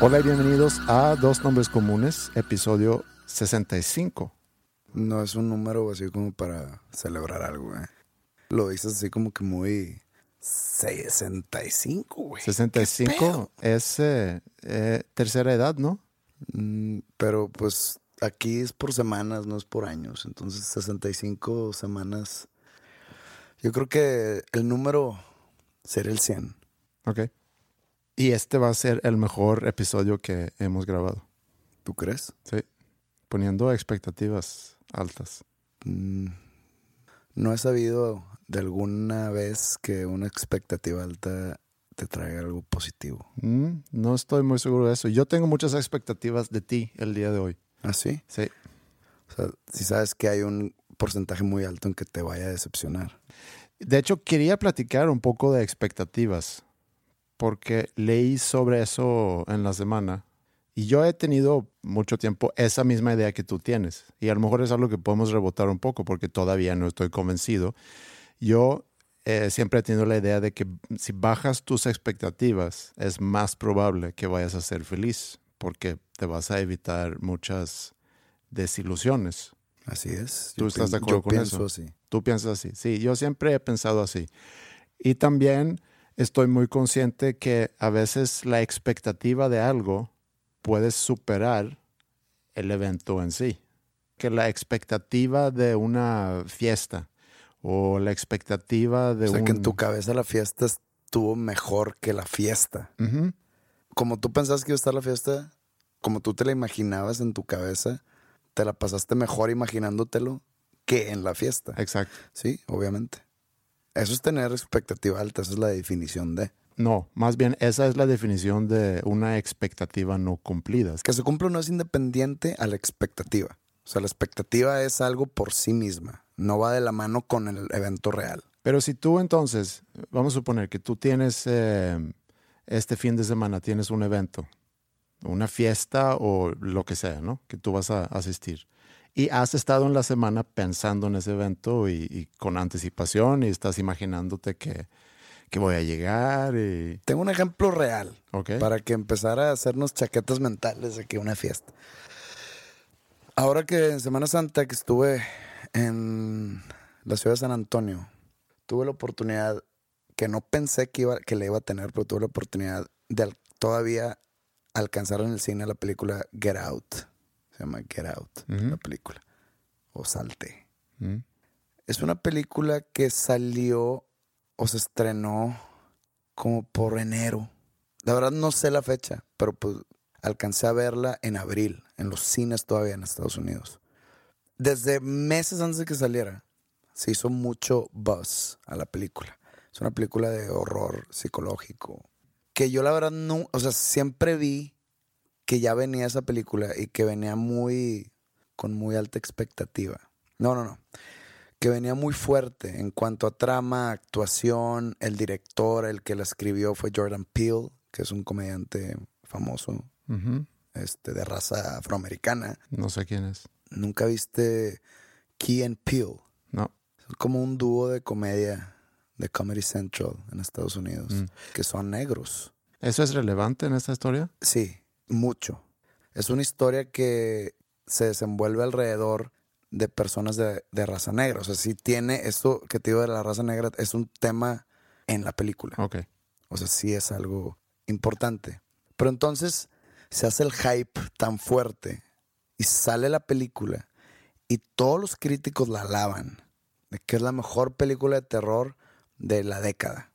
Hola y bienvenidos a Dos Nombres Comunes, episodio 65. No es un número así como para celebrar algo, ¿eh? Lo dices así como que muy 65, güey. 65 es eh, eh, tercera edad, ¿no? Mm, pero pues aquí es por semanas, no es por años. Entonces 65 semanas. Yo creo que el número sería el 100. Ok. Y este va a ser el mejor episodio que hemos grabado. ¿Tú crees? Sí. Poniendo expectativas altas. Mm, no he sabido de alguna vez que una expectativa alta te traiga algo positivo. Mm, no estoy muy seguro de eso. Yo tengo muchas expectativas de ti el día de hoy. ¿Ah, sí? Sí. O sea, si sabes que hay un porcentaje muy alto en que te vaya a decepcionar. De hecho, quería platicar un poco de expectativas, porque leí sobre eso en la semana y yo he tenido mucho tiempo esa misma idea que tú tienes. Y a lo mejor es algo que podemos rebotar un poco porque todavía no estoy convencido. Yo eh, siempre he tenido la idea de que si bajas tus expectativas es más probable que vayas a ser feliz porque te vas a evitar muchas desilusiones. Así es. ¿Tú Yo estás de acuerdo yo con pienso eso? así. Tú piensas así. Sí, yo siempre he pensado así. Y también estoy muy consciente que a veces la expectativa de algo puede superar el evento en sí. Que la expectativa de una fiesta o la expectativa de O sea, un... que en tu cabeza la fiesta estuvo mejor que la fiesta. Como tú pensabas que iba a estar la fiesta, como tú te la imaginabas en tu cabeza, te la pasaste mejor imaginándotelo que en la fiesta. Exacto. Sí, obviamente. Eso es tener expectativa alta, esa es la definición de. No, más bien esa es la definición de una expectativa no cumplida. Que se cumpla no es independiente a la expectativa. O sea, la expectativa es algo por sí misma, no va de la mano con el evento real. Pero si tú entonces, vamos a suponer que tú tienes eh, este fin de semana, tienes un evento, una fiesta o lo que sea, ¿no? Que tú vas a asistir. Y has estado en la semana pensando en ese evento y, y con anticipación y estás imaginándote que, que voy a llegar y... Tengo un ejemplo real para que empezara a hacernos chaquetas mentales que una fiesta. Ahora que en Semana Santa que estuve en la ciudad de San Antonio, tuve la oportunidad que no pensé que, iba, que le iba a tener, pero tuve la oportunidad de todavía alcanzar en el cine la película Get Out. Se llama Get Out, Ujú. la película. O Salte. Es una película que salió o se estrenó como por enero. La verdad no sé la fecha, pero pues alcancé a verla en abril, en los cines todavía en Estados Unidos. Desde meses antes de que saliera, se hizo mucho buzz a la película. Es una película de horror psicológico. Que yo la verdad no, o sea, siempre vi que ya venía esa película y que venía muy, con muy alta expectativa. No, no, no que venía muy fuerte en cuanto a trama, actuación, el director, el que la escribió fue Jordan Peele, que es un comediante famoso, este, de raza afroamericana. No sé quién es. ¿Nunca viste Key and Peele? No. Es como un dúo de comedia de Comedy Central en Estados Unidos, Mm. que son negros. ¿Eso es relevante en esta historia? Sí, mucho. Es una historia que se desenvuelve alrededor de personas de, de raza negra. O sea, sí tiene esto que te digo de la raza negra, es un tema en la película. Ok. O sea, sí es algo importante. Pero entonces se hace el hype tan fuerte y sale la película y todos los críticos la alaban de que es la mejor película de terror de la década.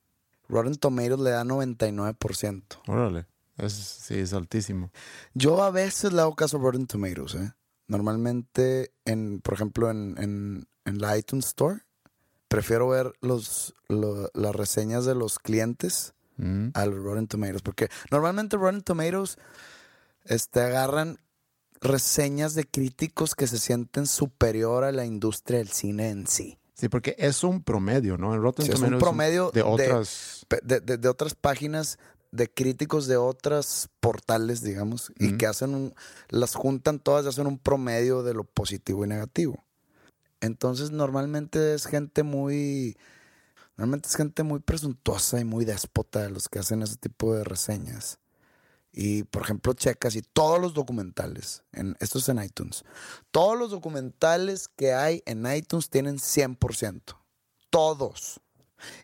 Rotten Tomatoes le da 99%. Órale. Es, sí, es altísimo. Yo a veces le hago caso a Rotten Tomatoes, ¿eh? Normalmente, en, por ejemplo, en, en- en la iTunes Store, prefiero ver los, lo- las reseñas de los clientes Mm. a los Rotten Tomatoes. Porque normalmente Rotten Tomatoes este, agarran reseñas de críticos que se sienten superior a la industria del cine en sí. Sí, porque es un promedio, ¿no? En Rotten Sí, es un Tomatoes promedio de otras... De, de- de otras páginas de críticos de otros portales, digamos, y que hacen un, las juntan todas y hacen un promedio de lo positivo y negativo. Entonces, normalmente es gente muy. Normalmente es gente muy presuntuosa y muy déspota los que hacen ese tipo de reseñas. Y, por ejemplo, checas y todos los documentales, en, esto es en iTunes, todos los documentales que hay en iTunes tienen 100%. Todos.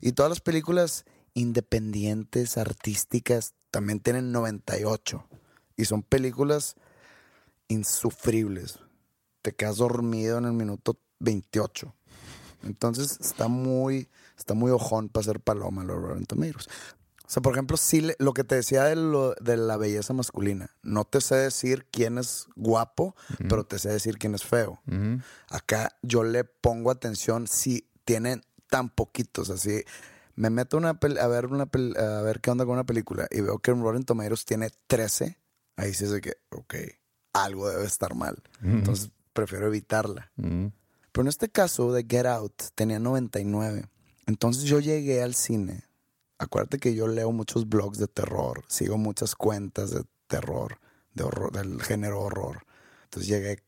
Y todas las películas independientes, artísticas, también tienen 98. Y son películas insufribles. Te quedas dormido en el minuto 28. Entonces está muy, está muy ojón para ser paloma los Rotten Tomatoes. O sea, por ejemplo, sí lo que te decía de, lo- de la belleza masculina. No te sé decir quién es guapo, pero te sé decir quién es feo. Acá yo le pongo atención si tienen tan poquitos, así. Me meto una a ver una a ver qué onda con una película y veo que en Rotten Tomatoes tiene 13. Ahí sí es de que, ok, algo debe estar mal. Entonces prefiero evitarla. Mm. Pero en este caso de Get Out tenía 99. Entonces yo llegué al cine. Acuérdate que yo leo muchos blogs de terror, sigo muchas cuentas de terror, de horror, del género horror. Entonces llegué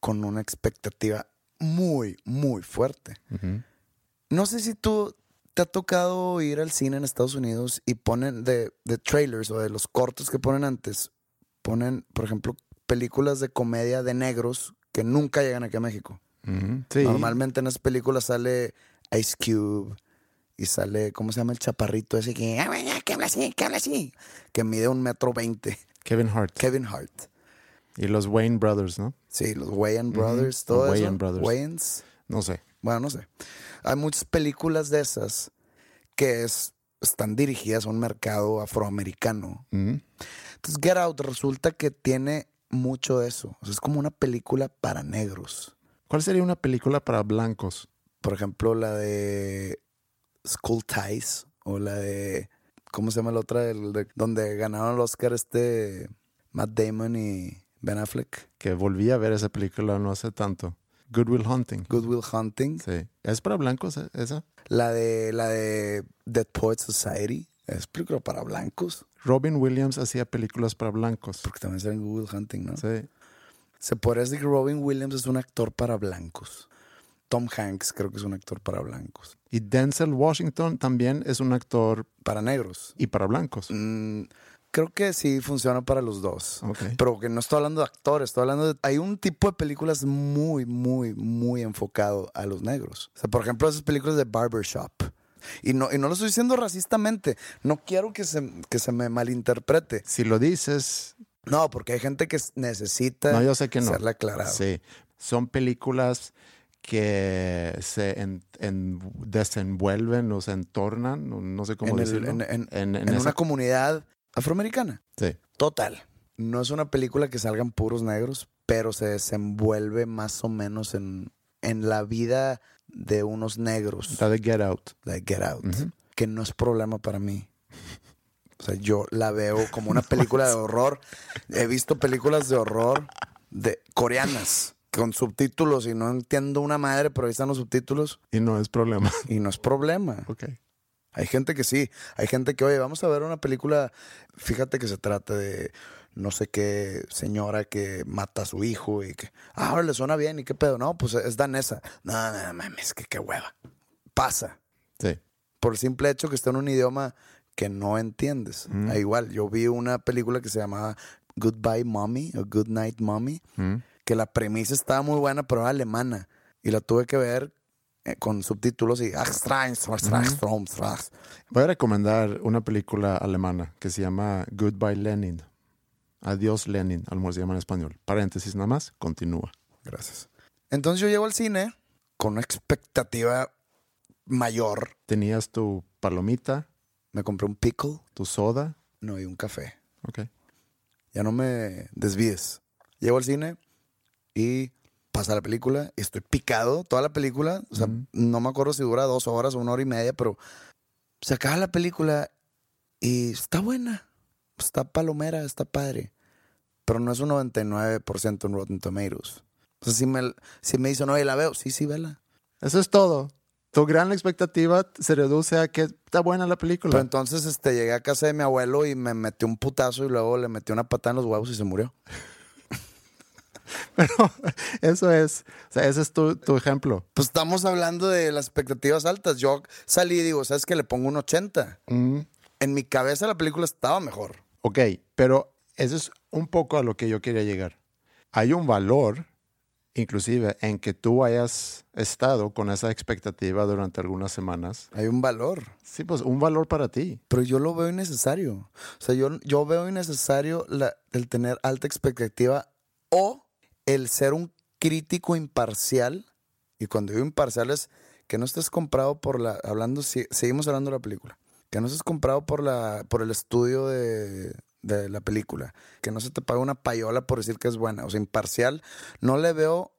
con una expectativa muy, muy fuerte. No sé si tú te ha tocado ir al cine en Estados Unidos y ponen de, de trailers o de los cortos que ponen antes, ponen, por ejemplo, películas de comedia de negros que nunca llegan aquí a México. Sí. Normalmente en esas películas sale Ice Cube y sale, ¿cómo se llama el chaparrito ese que, "Ah, que habla así, que habla así? Que mide un metro veinte. Kevin Hart. Kevin Hart. Y los Wayne Brothers, ¿no? Sí, los Wayans Brothers, Los todo eso. Wayans Brothers. Wayans. No sé. Bueno, no sé. Hay muchas películas de esas que es, están dirigidas a un mercado afroamericano. Mm. Entonces, Get Out resulta que tiene mucho de eso. O sea, es como una película para negros. ¿Cuál sería una película para blancos? Por ejemplo, la de School Ties o la de. ¿Cómo se llama la otra? El de- donde ganaron el Oscar este Matt Damon y Ben Affleck. Que volví a ver esa película no hace tanto. Good Will Hunting. Good Will Hunting. Sí. ¿Es para blancos eh, esa? La de la de Dead Poet Society. Es película para blancos. Robin Williams hacía películas para blancos. Porque también sale en Hunting, ¿no? Sí. Se podría decir que Robin Williams es un actor para blancos. Tom Hanks creo que es un actor para blancos. Y Denzel Washington también es un actor Para negros. y para blancos. Mm, creo que sí funciona para los dos. Pero que no estoy hablando de actores, estoy hablando de... Hay un tipo de películas muy, muy, muy enfocado a los negros. O sea, por ejemplo, esas películas de Barbershop. Y no, y no lo estoy diciendo racistamente. No quiero que se, que se me malinterprete. Si lo dices, No, porque hay gente que necesita no, yo sé que no. serle aclarado. Sí. Son películas que se en- en- desenvuelven o se entornan, no, sé cómo en, el- decirlo. en- en- En- en en esa- una comunidad afroamericana. Sí. Total. No es una película que salgan puros negros, pero se desenvuelve más o menos en, en la vida de unos negros. La de Get Out. de Get Out. Que no es problema para mí. O sea, yo la veo como una película de horror. He visto películas de horror de coreanas con subtítulos y no entiendo una madre, pero ahí están los subtítulos Y no es problema. y no es problema. ok. Hay gente que sí, hay gente que, oye, vamos a ver una película, fíjate que se trata de no sé qué señora que mata a su hijo y que, ah, ahora le suena bien y qué pedo. No, pues es danesa. No, no, mames, que qué hueva. Pasa. Sí. Por el simple hecho que está en un idioma que no entiendes. Mm. Ah, igual, yo vi una película que se llamaba Goodbye Mommy o Good Night Mommy, Mm. que la premisa estaba muy buena, pero era alemana. Y la tuve que ver con subtítulos y... Voy a recomendar una película alemana que se llama Goodbye Lenin. Adiós Lenin, al se llama en español. Paréntesis nada más, continúa. Gracias. Entonces yo llego al cine con una expectativa mayor. Tenías tu palomita, Me compré un pickle, tu soda. no, y un café. Ok. Ya no me desvíes. Llego al cine y pasa la película estoy picado toda la película. O sea, Ujú. no me acuerdo si dura dos horas o una hora y media, pero se acaba la película y está buena. Está palomera, está padre. Pero no es un 99% en Rotten Tomatoes. O sea, si me, si me dicen, oye, la veo, sí, sí, vela. Eso es todo. Tu gran expectativa se reduce a que está buena la película. Pero entonces este, llegué a casa de mi abuelo y me metió un putazo y luego le metió una patada en los huevos y se murió. Pero eso es, o sea, ese es tu, tu ejemplo. Pues estamos hablando de las expectativas altas. Yo salí y digo, ¿sabes qué? Le pongo un 80. Mm, En mi cabeza la película estaba mejor. Ok, pero eso es un poco a lo que yo quería llegar. Hay un valor, inclusive, en que tú hayas estado con esa expectativa durante algunas semanas. Hay un valor. Sí, pues un valor para ti. Pero yo lo veo innecesario. O sea, yo, yo veo innecesario la- el tener alta expectativa o el ser un crítico imparcial. Y cuando digo imparcial es que no estés comprado por la. Hablando, si- seguimos hablando de la película. Que no estés comprado por la, por el estudio de, de la película. Que no se te pague una payola por decir que es buena. O sea, imparcial. No le veo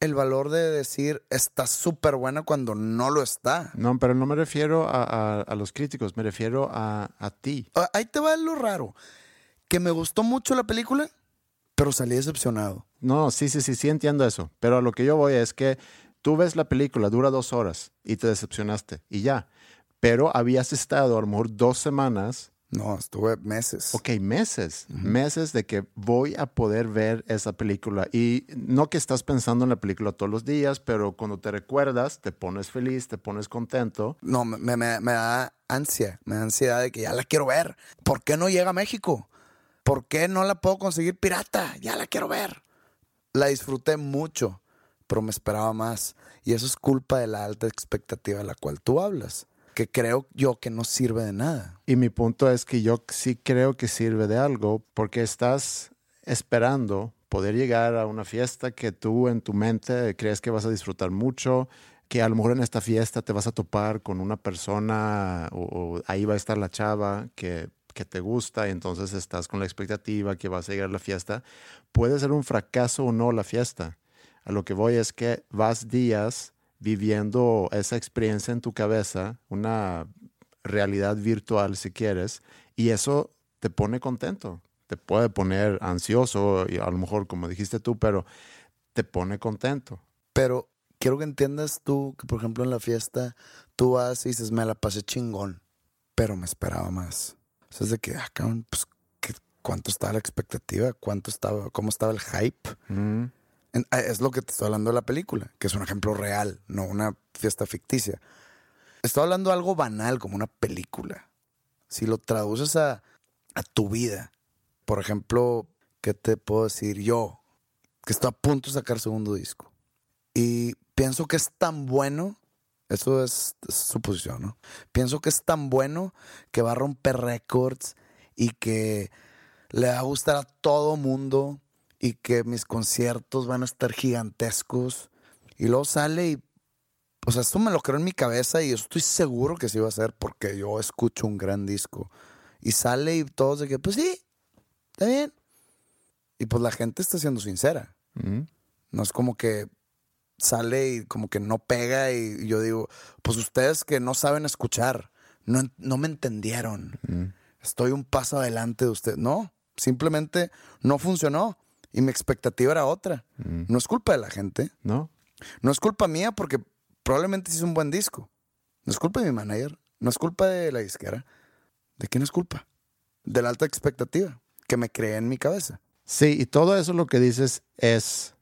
el valor de decir está súper buena cuando no lo está. No, pero no me refiero a, a- a los críticos, me refiero a, a ti. Ah, Ahí te va lo raro. Que me gustó mucho la película, pero salí decepcionado. No, sí, sí, sí, sí entiendo eso. Pero a lo que yo voy es que tú ves la película, dura dos horas y te decepcionaste y ya. Pero habías estado a lo mejor dos semanas No, estuve meses. Ok, meses, meses de que voy a poder ver esa película. Y no que estás pensando en la película todos los días, pero cuando te recuerdas, te pones feliz, te pones contento. No, me, me- me da ansia, me da ansiedad de que ya la quiero ver. ¿Por qué no llega a México? ¿Por qué no la puedo conseguir pirata? Ya la quiero ver. La disfruté mucho, pero me esperaba más. Y eso es culpa de la alta expectativa de la cual tú hablas, que creo yo que no sirve de nada. Y mi punto es que yo sí creo que sirve de algo porque estás esperando poder llegar a una fiesta que tú en tu mente crees que vas a disfrutar mucho, que a lo mejor en esta fiesta te vas a topar con una persona o, o ahí va a estar la chava que, que te gusta y entonces estás con la expectativa que vas a llegar a la fiesta. Puede ser un fracaso o no la fiesta. A lo que voy es que vas días viviendo esa experiencia en tu cabeza, una realidad virtual si quieres, y eso te pone contento. Te puede poner ansioso, y a lo mejor como dijiste tú, pero te pone contento. Pero quiero que entiendas tú que, por ejemplo, en la fiesta, tú vas y dices, me la pasé chingón, pero me esperaba más. O sea, es de que, ah, cabrón, pues, ¿qué- ¿cuánto estaba la expectativa? ¿Cuánto estaba, cómo estaba el hype? Mm, ah, es lo que te estoy hablando de la película, que es un ejemplo real, no una fiesta ficticia. Estoy hablando de algo banal, como una película. Si lo traduces a, a tu vida, por ejemplo, ¿qué te puedo decir yo? Que estoy a punto de sacar segundo disco. Y pienso que es tan bueno, eso es, es suposición, ¿no? Pienso que es tan bueno que va a romper récords y que le va a gustar a todo mundo y que mis conciertos van a estar gigantescos. Y luego sale y, o sea, esto me lo creo en mi cabeza y yo estoy seguro que sí va a ser porque yo escucho un gran disco. Y sale y todos de que, pues sí, está bien. Y pues la gente está siendo sincera. No es como que sale y como que no pega y yo digo, pues ustedes que no saben escuchar, no, no me entendieron. Estoy un paso adelante de usted. No, simplemente no funcionó y mi expectativa era otra. No es culpa de la gente, ¿No? no es culpa mía porque probablemente hice un buen disco. No es culpa de mi manager, no es culpa de la disquera. ¿De quién es culpa? De la alta expectativa. que me creé en mi cabeza. Sí, y todo eso lo que dices es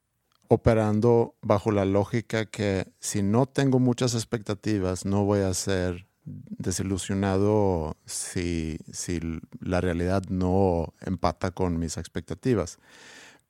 operando bajo la lógica que si no tengo muchas expectativas, no voy a ser desilusionado si, si la realidad no empata con mis expectativas.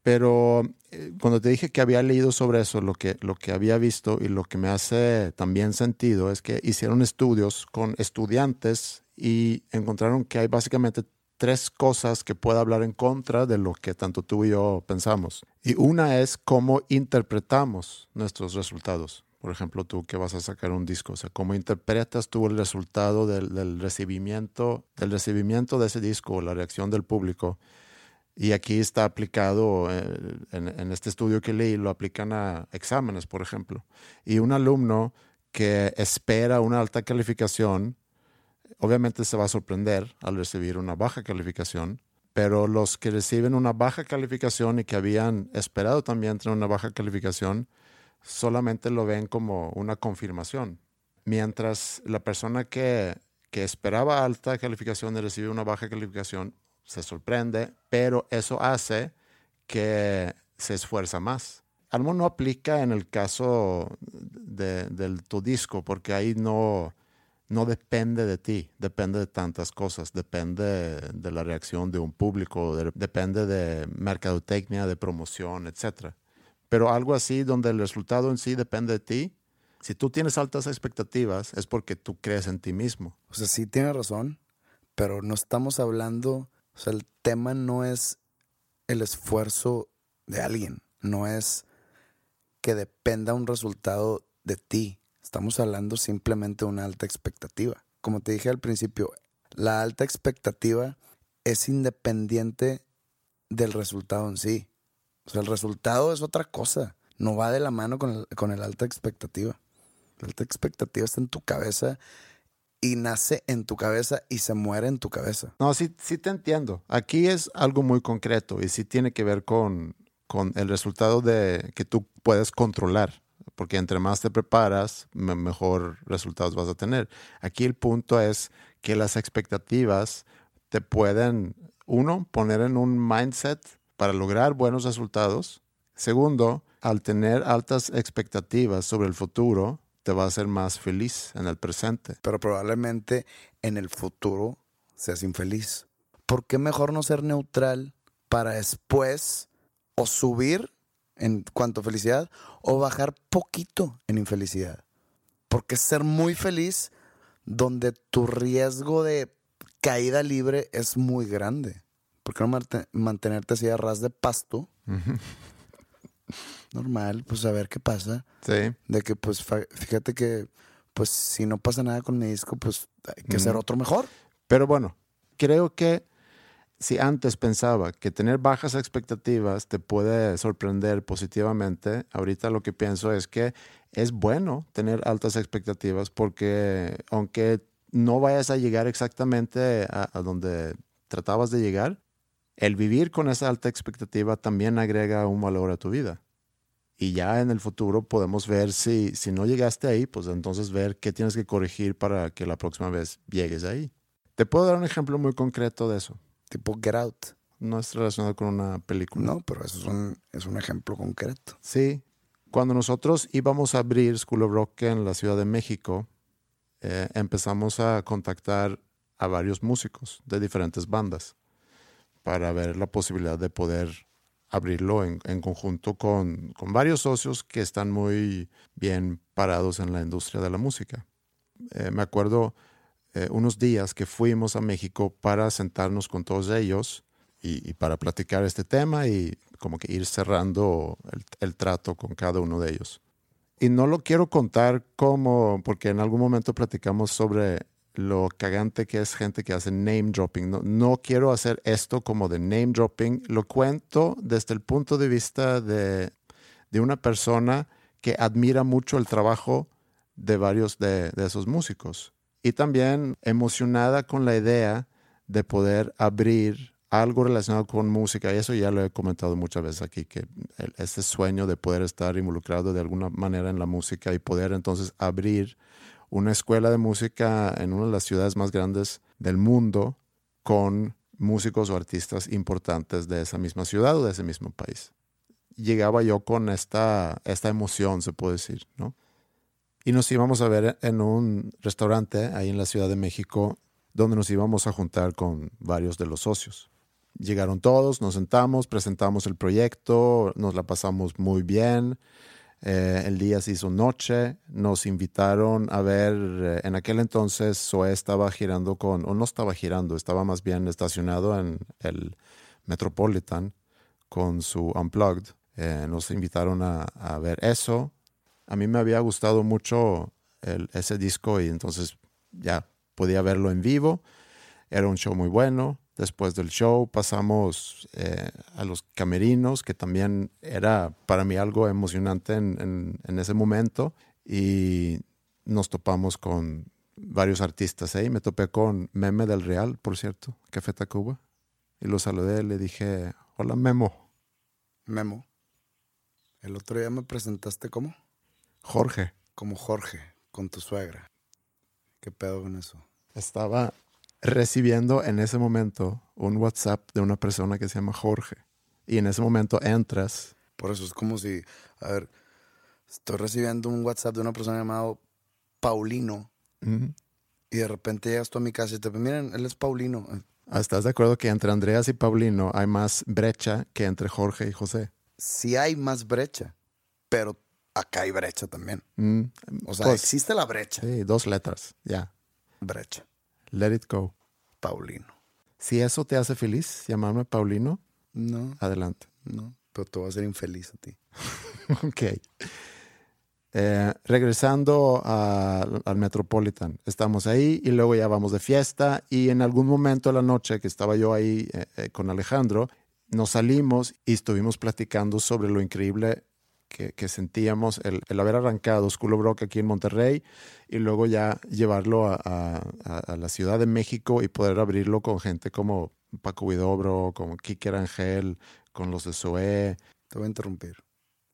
Pero eh, cuando te dije que había leído sobre eso, lo que, lo que había visto y lo que me hace también sentido es que hicieron estudios con estudiantes y encontraron que hay básicamente tres cosas que puede hablar en contra de lo que tanto tú y yo pensamos. Y una es cómo interpretamos nuestros resultados. Por ejemplo, tú que vas a sacar un disco, o sea, cómo interpretas tú el resultado del, recibimiento, del recibimiento de ese disco, la reacción del público. Y aquí está aplicado, eh, en, en, este estudio que leí, lo aplican a exámenes, por ejemplo. Y un alumno que espera una alta calificación, obviamente se va a sorprender al recibir una baja calificación, pero los que reciben una baja calificación y que habían esperado también tener una baja calificación, solamente lo ven como una confirmación. Mientras la persona que, que esperaba alta calificación y recibe una baja calificación se sorprende, pero eso hace que se esfuerza más. Algo no aplica en el caso de, del tu disco, porque ahí no, no depende de ti, depende de tantas cosas, depende de la reacción de un público, depende de mercadotecnia, de promoción, etc. Pero algo así donde el resultado en sí depende de ti, si tú tienes altas expectativas es porque tú crees en ti mismo. O sea, sí tienes razón, pero no estamos hablando, o sea, el tema no es el esfuerzo de alguien, no es que dependa un resultado de ti Estamos hablando simplemente de una alta expectativa. Como te dije al principio, la alta expectativa es independiente del resultado en sí. O sea, el resultado es otra cosa. No va de la mano con el, con el alta expectativa. La alta expectativa está en tu cabeza y nace en tu cabeza y se muere en tu cabeza. No, sí, sí te entiendo. Aquí es algo muy concreto y sí tiene que ver con, con el resultado de que tú puedes controlar porque entre más te preparas, mejor resultados vas a tener. Aquí el punto es que las expectativas te pueden, uno, poner en un mindset para lograr buenos resultados. Segundo, al tener altas expectativas sobre el futuro, te va a hacer más feliz en el presente. Pero probablemente en el futuro seas infeliz. ¿Por qué mejor no ser neutral para después o subir en cuanto a felicidad o bajar poquito en infelicidad. Porque ser muy feliz donde tu riesgo de caída libre es muy grande. ¿Por qué no mantenerte así a ras de pasto? Normal, pues a ver qué pasa. Sí. De que, pues, fíjate que, pues, si no pasa nada con mi disco, pues hay que hacer otro mejor. Pero bueno, creo que si antes pensaba que tener bajas expectativas te puede sorprender positivamente, ahorita lo que pienso es que es bueno tener altas expectativas porque aunque no vayas a llegar exactamente a, donde tratabas de llegar, el vivir con esa alta expectativa también agrega un valor a tu vida. Y ya en el futuro podemos ver si, si no llegaste ahí, pues entonces ver qué tienes que corregir para que la próxima vez llegues ahí. Te puedo dar un ejemplo muy concreto de eso tipo Get Out. No es relacionado con una película. No, pero eso es un, es un ejemplo concreto. Sí. Cuando nosotros íbamos a abrir School of Rock en la Ciudad de México, eh, empezamos a contactar a varios músicos de diferentes bandas para ver la posibilidad de poder abrirlo en, en conjunto con, con, varios socios que están muy bien parados en la industria de la música. Eh, me acuerdo eh, unos días que fuimos a México para sentarnos con todos ellos y, para platicar este tema y como que ir cerrando el, trato con cada uno de ellos. Y no lo quiero contar como, porque en algún momento platicamos sobre lo cagante que es gente que hace name dropping. No, no, quiero hacer esto como de name dropping. Lo cuento desde el punto de vista de, de una persona que admira mucho el trabajo de varios de, de esos músicos y también emocionada con la idea de poder abrir algo relacionado con música, y eso ya lo he comentado muchas veces aquí, que este sueño de poder estar involucrado de alguna manera en la música y poder entonces abrir una escuela de música en una de las ciudades más grandes del mundo con músicos o artistas importantes de esa misma ciudad o de ese mismo país. Llegaba yo con esta, esta emoción, se puede decir, ¿no? Y nos íbamos a ver en un restaurante ahí en la Ciudad de México, donde nos íbamos a juntar con varios de los socios. Llegaron todos, nos sentamos, presentamos el proyecto, nos la pasamos muy bien. Eh, el día se hizo noche, nos invitaron a ver, eh, en aquel entonces Zoe estaba girando con, o no estaba girando, estaba más bien estacionado en el Metropolitan con su Unplugged. Eh, nos invitaron a, ver eso. A mí me había gustado mucho ese disco y entonces ya podía verlo en vivo. Era un show muy bueno. Después del show pasamos eh, a los camerinos, que también era para mí algo emocionante en, ese momento. Y nos topamos con varios artistas ahí. Me topé con Meme del Real, por cierto, Café Tacuba. Y lo saludé, le dije, hola Memo. Memo. El otro día me presentaste como Jorge. Como Jorge, con tu suegra. ¿Qué pedo con eso? Estaba recibiendo en ese momento un WhatsApp de una persona que se llama Jorge. Y en ese momento entras. Por eso es como si, a ver, estoy recibiendo un WhatsApp de una persona llamada Paulino. Uh -huh. Y de repente llegas tú a mi casa y te miren, él es Paulino. ¿Estás de acuerdo que entre Andreas y Paulino hay más brecha que entre Jorge y José? Sí hay más brecha, pero acá hay brecha también. Mm, O sea, pues, existe la brecha. Sí, dos letras, ya. Brecha. Let it go. Paulino. Si eso te hace feliz, llamarme Paulino, No, adelante. no, pero te va a hacer infeliz a ti. ok. Eh, regresando a- al Metropolitan, estamos ahí y luego ya vamos de fiesta y en algún momento de la noche que estaba yo ahí eh, eh, con Alejandro, nos salimos y estuvimos platicando sobre lo increíble que, que sentíamos el, el haber arrancado School of Rock aquí en Monterrey y luego ya llevarlo a, a- la Ciudad de México y poder abrirlo con gente como Paco Huidobro, como Kike Rangel, con los de Zoé, Te voy a interrumpir.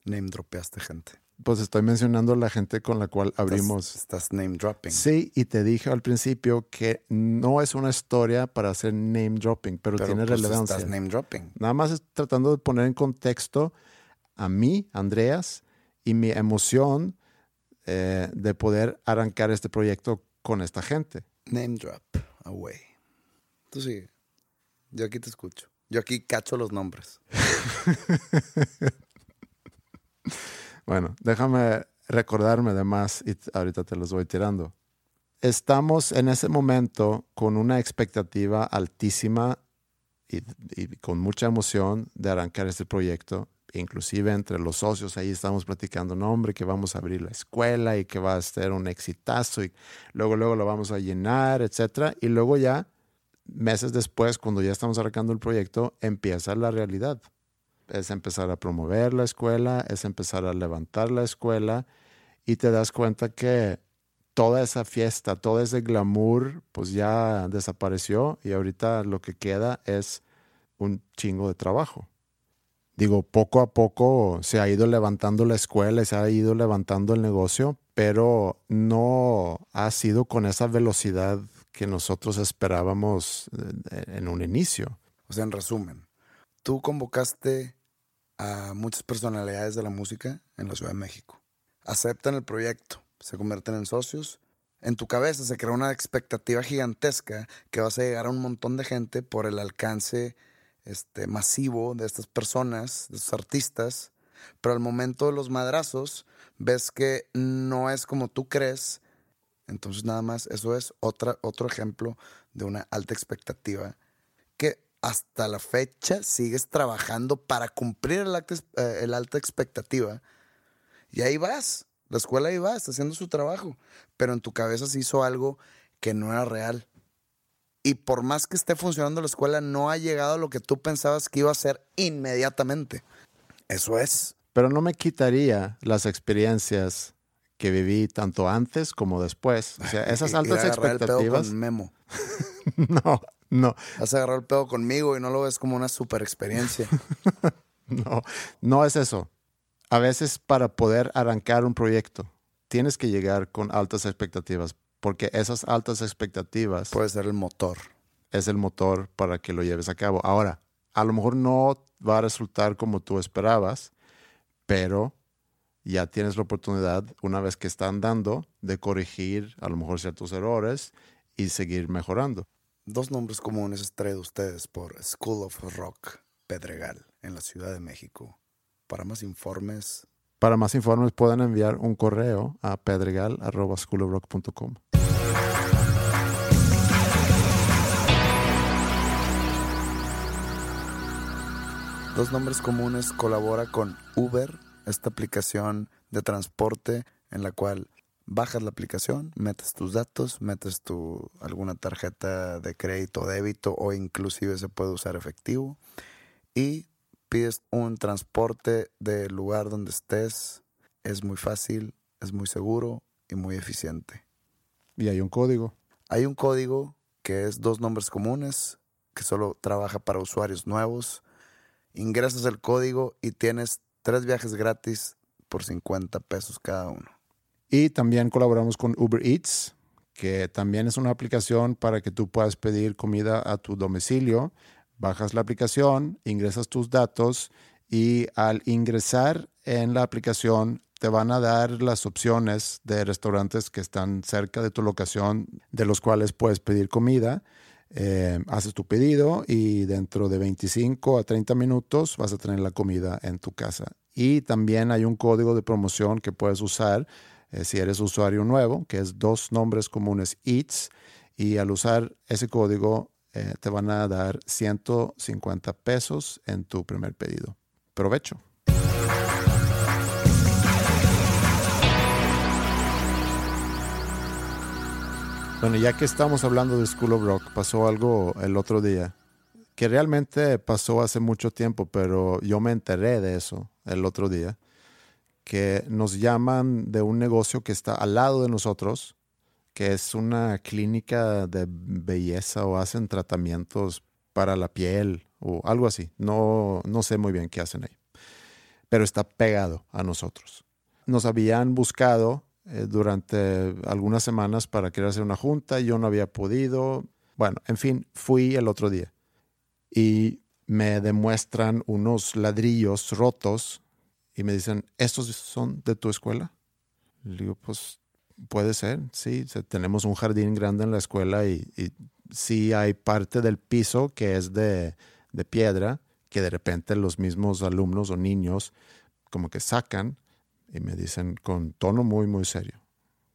Name dropeaste gente. pues estoy mencionando la gente con la cual abrimos. Estás, name dropping. Sí, y te dije al principio que no es una historia para hacer name dropping, pero, pero tiene pues, relevancia. Estás name dropping. Nada más es tratando de poner en contexto a mí, Andreas, y mi emoción eh, de poder arrancar este proyecto con esta gente. Name drop away. Tú sigue. Yo aquí te escucho. Yo aquí cacho los nombres. Bueno, déjame recordarme de más y ahorita te los voy tirando. Estamos en ese momento con una expectativa altísima y, y con mucha emoción de arrancar este proyecto. Inclusive entre los socios ahí estamos platicando, no hombre, que vamos a abrir la escuela y que va a ser un exitazo y luego, luego lo vamos a llenar, etcétera. Y luego ya, meses después, cuando ya estamos arrancando el proyecto, empieza la realidad es empezar a promover la escuela, es empezar a levantar la escuela y te das cuenta que toda esa fiesta, todo ese glamour, pues ya desapareció y ahorita lo que queda es un chingo de trabajo. Digo, poco a poco se ha ido levantando la escuela se ha ido levantando el negocio, pero no ha sido con esa velocidad que nosotros esperábamos en un inicio. O sea, en resumen, tú convocaste a muchas personalidades de la música en la Ciudad de México. Aceptan el proyecto, se convierten en socios. En tu cabeza se crea una expectativa gigantesca que vas a llegar a un montón de gente por el alcance este, masivo de estas personas, de estos artistas. Pero al momento de los madrazos, ves que no es como tú crees. Entonces, nada más, eso es otra, otro ejemplo de una alta expectativa que hasta la fecha sigues trabajando para cumplir el eh, alta expectativa. Y ahí vas, la escuela ahí va, está haciendo su trabajo, pero en tu cabeza se hizo algo que no era real. Y por más que esté funcionando la escuela, no ha llegado a lo que tú pensabas que iba a ser inmediatamente. Eso es. Pero no me quitaría las experiencias que viví tanto antes como después. O sea, esas altas el pedo expectativas. con Memo. No, no, Vas a agarrar el pedo conmigo y no lo ves como una super experiencia. no, no es eso. A veces para poder arrancar un proyecto, tienes que llegar con altas expectativas, porque esas altas expectativas Puede ser el motor. es el motor para que lo lleves a cabo. Ahora, a lo mejor no va a resultar como tú esperabas, pero ya tienes la oportunidad, una vez que está andando, de corregir a lo mejor ciertos errores y seguir mejorando. Dos nombres comunes traído ustedes por School of Rock Pedregal en la Ciudad de México. Para más informes. Para más informes pueden enviar un correo a pedregal.schoolofrock.com. Dos nombres comunes colabora con Uber, esta aplicación de transporte en la cual bajas la aplicación, metes tus datos, metes tu alguna tarjeta de crédito débito o inclusive se puede usar efectivo y pides un transporte del lugar donde estés. Es muy fácil, es muy seguro y muy eficiente. Y hay un código. Hay un código que es dos nombres comunes, que solo trabaja para usuarios nuevos ingresas el código y tienes tres viajes gratis por 50 pesos cada uno. Y también colaboramos con Uber Eats, que también es una aplicación para que tú puedas pedir comida a tu domicilio. Bajas la aplicación, ingresas tus datos y al ingresar en la aplicación te van a dar las opciones de restaurantes que están cerca de tu locación de los cuales puedes pedir comida eh, haces tu pedido y dentro de 25 a 30 minutos vas a tener la comida en tu casa. Y también hay un código de promoción que puedes usar eh, si eres usuario nuevo, que es dos nombres comunes EATS. Y al usar ese código eh, te van a dar 150 pesos en tu primer pedido. Provecho. Bueno, ya que estamos hablando de School of Rock, pasó algo el otro día que realmente pasó hace mucho tiempo, pero yo me enteré de eso el otro día, que nos llaman de un negocio que está al lado de nosotros, que es una clínica de belleza o hacen tratamientos para la piel o algo así. No, no sé muy bien qué hacen ahí, pero está pegado a nosotros. Nos habían buscado eh, durante algunas semanas para querer hacer una junta. Yo no había podido. Bueno, en fin, fui el otro día y me demuestran unos ladrillos rotos y me dicen, ¿estos son de tu escuela? Le digo, pues puede ser, sí. tenemos un jardín grande en la escuela y, y sí hay parte del piso que es de, de piedra que de repente los mismos alumnos o niños como que sacan y me dicen con tono muy, muy serio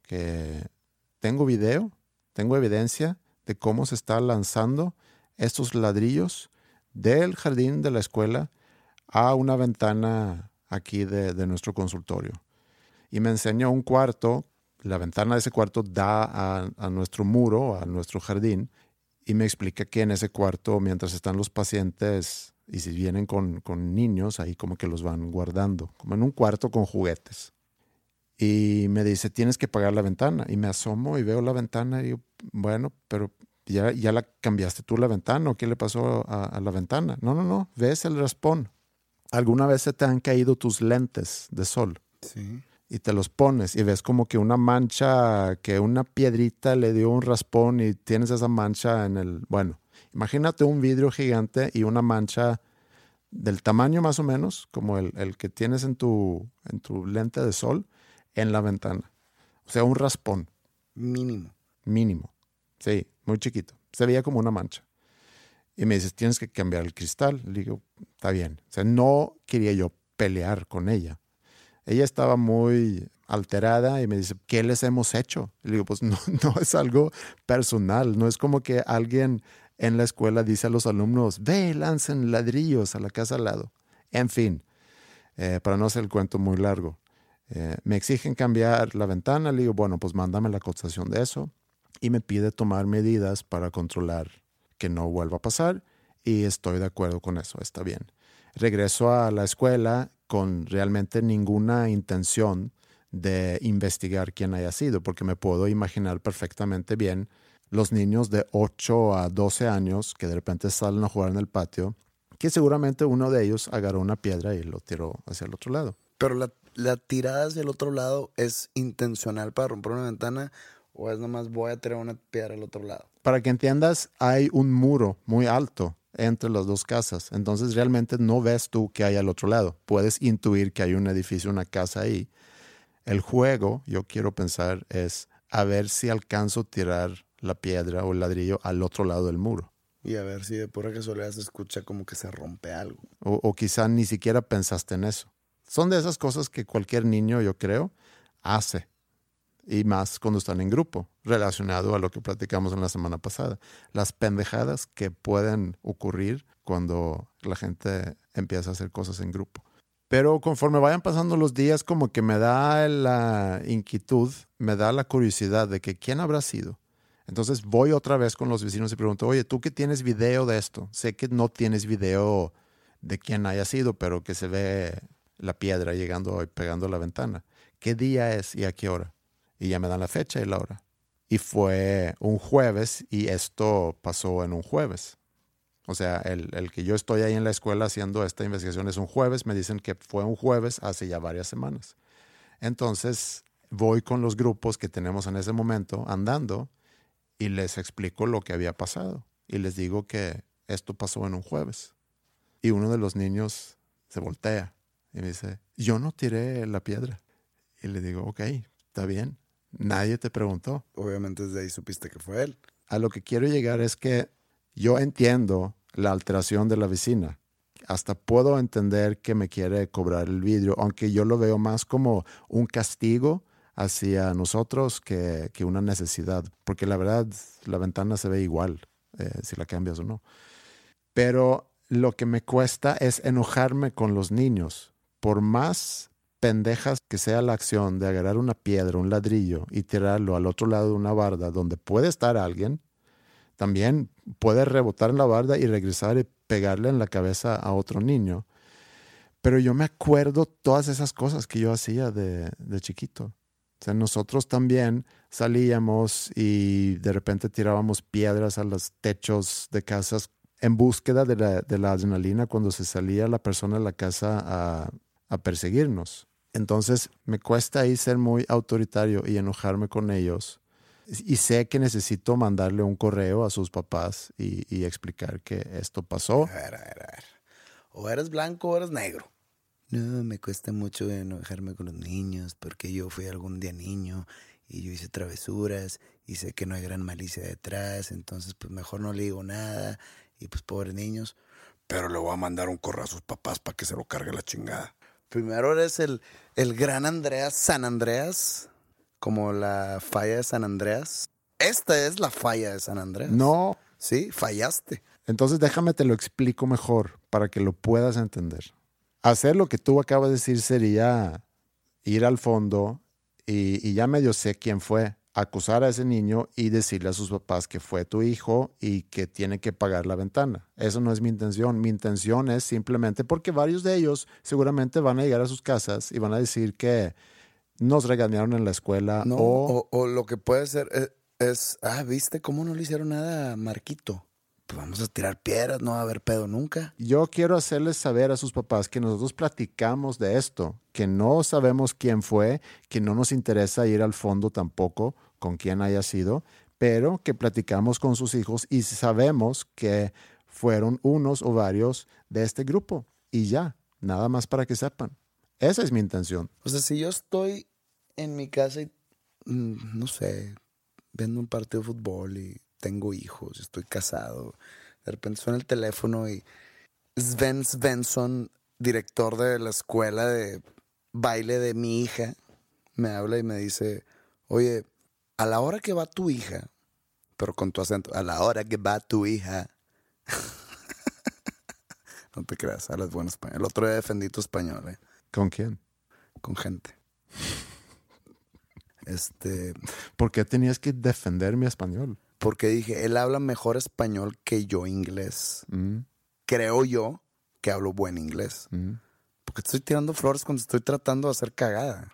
que tengo video, tengo evidencia de cómo se está lanzando estos ladrillos del jardín de la escuela a una ventana aquí de, nuestro consultorio. Y me enseñó un cuarto, la ventana de ese cuarto da a, a nuestro muro, a nuestro jardín, y me explica que en ese cuarto, mientras están los pacientes y si vienen con, niños, ahí como que los van guardando, como en un cuarto con juguetes. Y me dice, tienes que pagar la ventana. Y me asomo y veo la ventana y digo, bueno, pero ya, ya la cambiaste tú la ventana o qué le pasó a, la ventana. No, no, no, ves el raspón. ¿Alguna vez se te han caído tus lentes de sol? Sí. Y te los pones y ves como que una mancha, que una piedrita le dio un raspón y tienes esa mancha en el, bueno, Imagínate un vidrio gigante y una mancha del tamaño más o menos como el, que tienes en tu, en tu lente de sol en la ventana. O sea, un raspón. Mínimo. Mínimo. Sí, muy chiquito. Se veía como una mancha. Y me dices, tienes que cambiar el cristal. Le digo, está bien. O sea, no quería yo pelear con ella. Ella estaba muy alterada y me dice, ¿qué les hemos hecho? Le digo, pues no, no es algo personal, no es como que alguien en la escuela dice a los alumnos, ve, lancen ladrillos a la casa al lado. En fin, eh, para no hacer el cuento muy largo, eh, me exigen cambiar la ventana, le digo, bueno, pues mándame la cotización de eso y me pide tomar medidas para controlar que no vuelva a pasar y estoy de acuerdo con eso, está bien. Regreso a la escuela con realmente ninguna intención de investigar quién haya sido, porque me puedo imaginar perfectamente bien los niños de 8 a 12 años que de repente salen a jugar en el patio, que seguramente uno de ellos agarró una piedra y lo tiró hacia el otro lado. Pero la, tirada hacia el otro lado es intencional para romper una ventana ¿O es nomás voy a tirar una piedra al otro lado? Para que entiendas, hay un muro muy alto entre las dos casas. Entonces realmente no ves tú que hay al otro lado. Puedes intuir que hay un edificio, una casa ahí. El juego, yo quiero pensar, es a ver si alcanzo a tirar la piedra o el ladrillo al otro lado del muro. Y a ver si de pura casualidad se escucha como que se rompe algo. O, o quizá ni siquiera pensaste en eso. Son de esas cosas que cualquier niño, yo creo, hace. Y más cuando están en grupo, relacionado a lo que platicamos en la semana pasada. Las pendejadas que pueden ocurrir cuando la gente empieza a hacer cosas en grupo. Pero conforme vayan pasando los días, como que me da la inquietud, me da la curiosidad de que quién habrá sido. Entonces voy otra vez con los vecinos y pregunto, oye, tú que tienes video de esto, sé que no tienes video de quién haya sido, pero que se ve la piedra llegando y pegando a la ventana. ¿Qué día es y a qué hora? Y ya me dan la fecha y la hora. Y fue un jueves y esto pasó en un jueves. O sea, el, el, que yo estoy ahí en la escuela haciendo esta investigación es un jueves, me dicen que fue un jueves hace ya varias semanas. Entonces voy con los grupos que tenemos en ese momento andando y les explico lo que había pasado. Y les digo que esto pasó en un jueves. Y uno de los niños se voltea y me dice, yo no tiré la piedra. Y le digo, ok, está bien. Nadie te preguntó. Obviamente desde ahí supiste que fue él. A lo que quiero llegar es que yo entiendo la alteración de la vecina. Hasta puedo entender que me quiere cobrar el vidrio, aunque yo lo veo más como un castigo hacia nosotros que, que una necesidad, porque la verdad la ventana se ve igual eh, si la cambias o no. Pero lo que me cuesta es enojarme con los niños. Por más pendejas que sea la acción de agarrar una piedra, un ladrillo y tirarlo al otro lado de una barda donde puede estar alguien, también puede rebotar en la barda y regresar y pegarle en la cabeza a otro niño. Pero yo me acuerdo todas esas cosas que yo hacía de, de chiquito. O sea, nosotros también salíamos y de repente tirábamos piedras a los techos de casas en búsqueda de la, de la adrenalina cuando se salía la persona de la casa a, a perseguirnos. Entonces me cuesta ahí ser muy autoritario y enojarme con ellos y sé que necesito mandarle un correo a sus papás y, y, explicar que esto pasó. A ver, a ver, a ver. O eres blanco o eres negro. No, me cuesta mucho enojarme con los niños porque yo fui algún día niño y yo hice travesuras y sé que no hay gran malicia detrás, entonces pues mejor no le digo nada y pues pobres niños. Pero le voy a mandar un correo a sus papás para que se lo cargue la chingada. Primero eres el, el gran Andreas San Andreas como la falla de San Andreas. Esta es la falla de San Andreas. No. Sí, fallaste. Entonces déjame te lo explico mejor para que lo puedas entender. Hacer lo que tú acabas de decir sería ir al fondo y, y ya medio sé quién fue, acusar a ese niño y decirle a sus papás que fue tu hijo y que tiene que pagar la ventana. Eso no es mi intención. Mi intención es simplemente porque varios de ellos seguramente van a llegar a sus casas y van a decir que nos regañaron en la escuela No, o, o, o lo que puede ser es, es, ah, ¿viste cómo no le hicieron nada a Marquito? Pues vamos a tirar piedras, no va a haber pedo nunca. yo quiero hacerles saber a sus papás que nosotros platicamos de esto, que no sabemos quién fue, que no nos interesa ir al fondo tampoco con quién haya sido, pero que platicamos con sus hijos y sabemos que fueron unos o varios de este grupo. Y ya, nada más para que sepan. Esa es mi intención. O sea, si yo estoy en mi casa y, mm, no sé, viendo un partido de fútbol y tengo hijos, estoy casado, de repente suena el teléfono y Sven Svensson, director de la escuela de baile de mi hija, me habla y me dice, oye, a la hora que va tu hija, pero con tu acento, a la hora que va tu hija. no te creas, hablas buen español. El otro día defendí tu español, ¿eh? ¿Con quién? con gente. Este, ¿Por qué tenías que defender mi español? porque dije, él habla mejor español que yo inglés. Mm, Creo yo que hablo buen inglés. mm. Porque estoy tirando flores cuando estoy tratando de hacer cagada.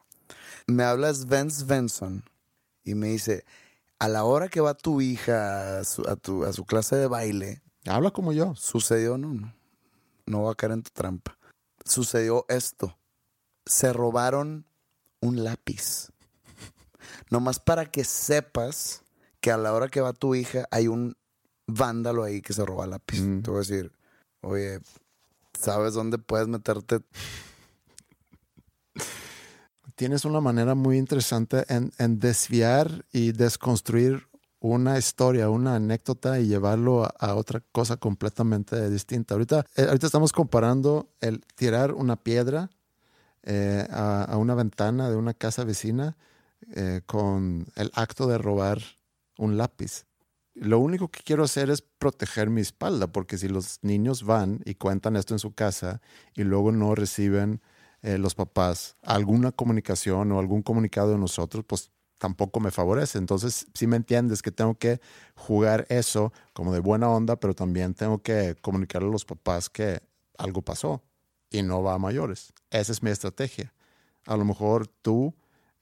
Me habla Sven Svensson y me dice, a la hora que va tu hija a su, a tu, a su clase de baile, Habla como yo. sucedió, no, no, no va a caer en tu trampa. Sucedió esto. Se robaron un lápiz. Nomás para que sepas que a la hora que va tu hija hay un vándalo ahí que se roba lápiz. Mm. Te voy a decir, oye, ¿sabes dónde puedes meterte? Tienes una manera muy interesante en, en desviar y desconstruir una historia, una anécdota y llevarlo a, otra cosa completamente distinta. Ahorita, eh, ahorita estamos comparando el tirar una piedra eh, a, a una ventana de una casa vecina eh, con el acto de robar un lápiz. Lo único que quiero hacer es proteger mi espalda, porque si los niños van y cuentan esto en su casa y luego no reciben eh, los papás alguna comunicación o algún comunicado de nosotros, pues tampoco me favorece. Entonces, si me entiendes que tengo que jugar eso como de buena onda, pero también tengo que comunicarle a los papás que algo pasó y no va a mayores. Esa es mi estrategia. A lo mejor tú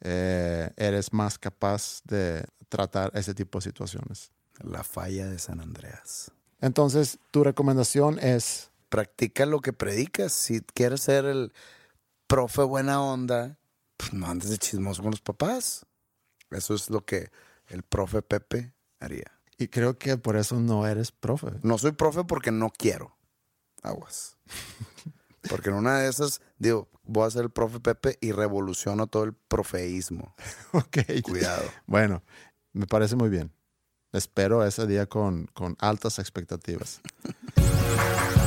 eh, eres más capaz de tratar ese tipo de situaciones. La falla de San Andreas. Entonces, tu recomendación es, Practica lo que predicas. Si quieres ser el profe buena onda, pues no andes de chismoso con los papás. Eso es lo que el profe Pepe haría. y creo que por eso no eres profe. No soy profe porque no quiero. Aguas. Porque en una de esas, digo, voy a ser el profe Pepe y revoluciono todo el profeísmo. Ok. Cuidado. Bueno, me parece muy bien. Espero ese día con, con altas expectativas.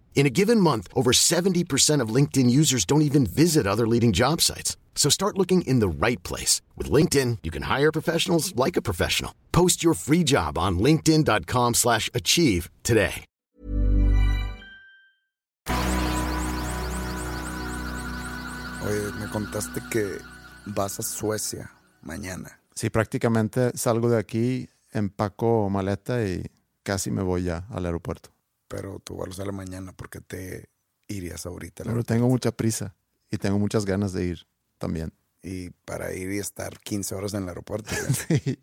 In a given month, over 70% of LinkedIn users don't even visit other leading job sites. So start looking in the right place. With LinkedIn, you can hire professionals like a professional. Post your free job on linkedin.com slash achieve today. Oye, me contaste que vas a Suecia mañana. Sí, prácticamente salgo de aquí, empaco maleta y casi me voy ya al aeropuerto. Pero tu vuelo sale mañana porque te irías ahorita. Pero tengo mucha prisa y tengo muchas ganas de ir también. Y para ir y estar 15 horas en el aeropuerto. Sí.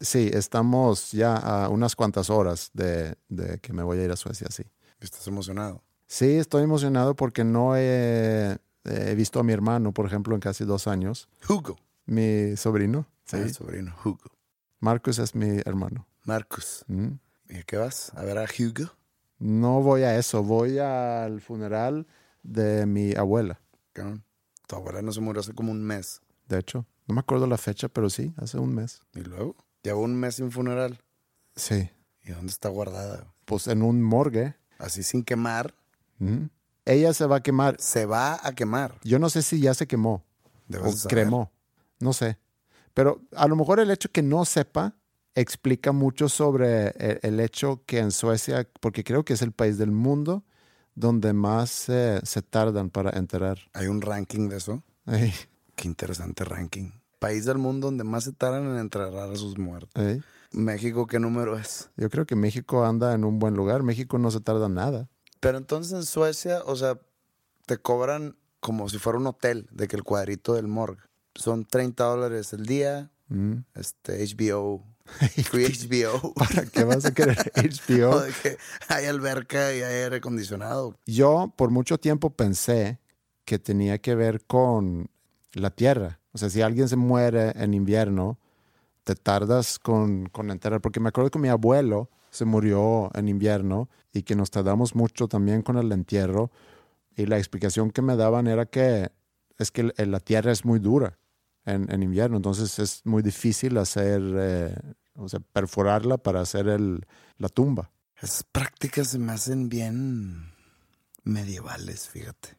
Sí, estamos ya a unas cuantas horas de, de que me voy a ir a Suecia, sí. ¿Estás emocionado? Sí, estoy emocionado porque no he, he visto a mi hermano, por ejemplo, en casi dos años. Hugo. Mi sobrino, sí. Ah, sobrino, Hugo. Marcus es mi hermano. Marcus. ¿Mm? ¿Y a qué vas? ¿A ver a Hugo? No voy a eso, voy al funeral de mi abuela, Cabrón. Tu abuela no se murió hace como un mes. de hecho. No me acuerdo la fecha, pero sí, hace un mes. ¿Y luego? Lleva un mes sin funeral. Sí, ¿Y dónde está guardada? pues en un morgue. Así sin quemar, ¿Mm? Ella se va a quemar. se va a quemar. Yo no sé si ya se quemó Debes o saber. cremó. No sé. Pero a lo mejor el hecho que no sepa explica mucho sobre el, el hecho que en Suecia, porque creo que es el país del mundo donde más eh, se tardan para enterar. Hay un ranking de eso. Qué interesante ranking. País del mundo donde más se tardan en enterrar a sus muertos. México, ¿qué número es? Yo creo que México anda en un buen lugar. México no se tarda nada. Pero entonces en Suecia, o sea, te cobran como si fuera un hotel, de que el cuadrito del morgue. Son 30 dólares el día, Mm. este, HBO, HBO. ¿Para qué vas a querer HBO? de que hay alberca y hay aire acondicionado. Yo por mucho tiempo pensé que tenía que ver con la tierra. O sea, si alguien se muere en invierno, te tardas con, con enterrar. Porque me acuerdo que mi abuelo se murió en invierno y que nos tardamos mucho también con el entierro. Y la explicación que me daban era que es que la tierra es muy dura en, en invierno. Entonces es muy difícil hacer, eh, o sea, perforarla para hacer el, la tumba. Esas prácticas se me hacen bien medievales, fíjate.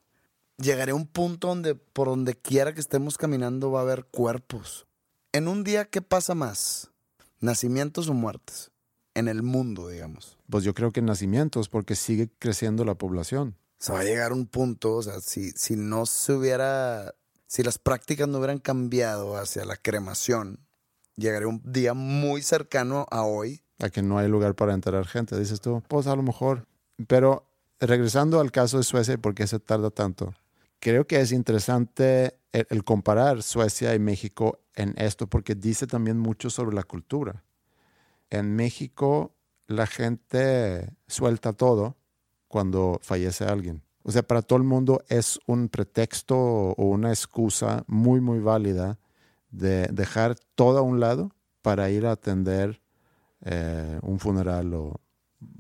Llegaré a un punto donde por donde quiera que estemos caminando va a haber cuerpos. En un día, ¿qué pasa más? ¿Nacimientos o muertes? En el mundo, digamos. Pues yo creo que nacimientos, porque sigue creciendo la población. Se va a llegar a un punto, o sea, si, si no se hubiera, si las prácticas no hubieran cambiado hacia la cremación, llegaría un día muy cercano a hoy. A que no hay lugar para enterrar gente, dices tú. Pues a lo mejor. Pero regresando al caso de Suecia y por qué se tarda tanto, creo que es interesante el, el, comparar Suecia y México en esto porque dice también mucho sobre la cultura. En México la gente suelta todo cuando fallece alguien. O sea, para todo el mundo es un pretexto o una excusa muy, muy válida de dejar todo a un lado para ir a atender eh, un funeral o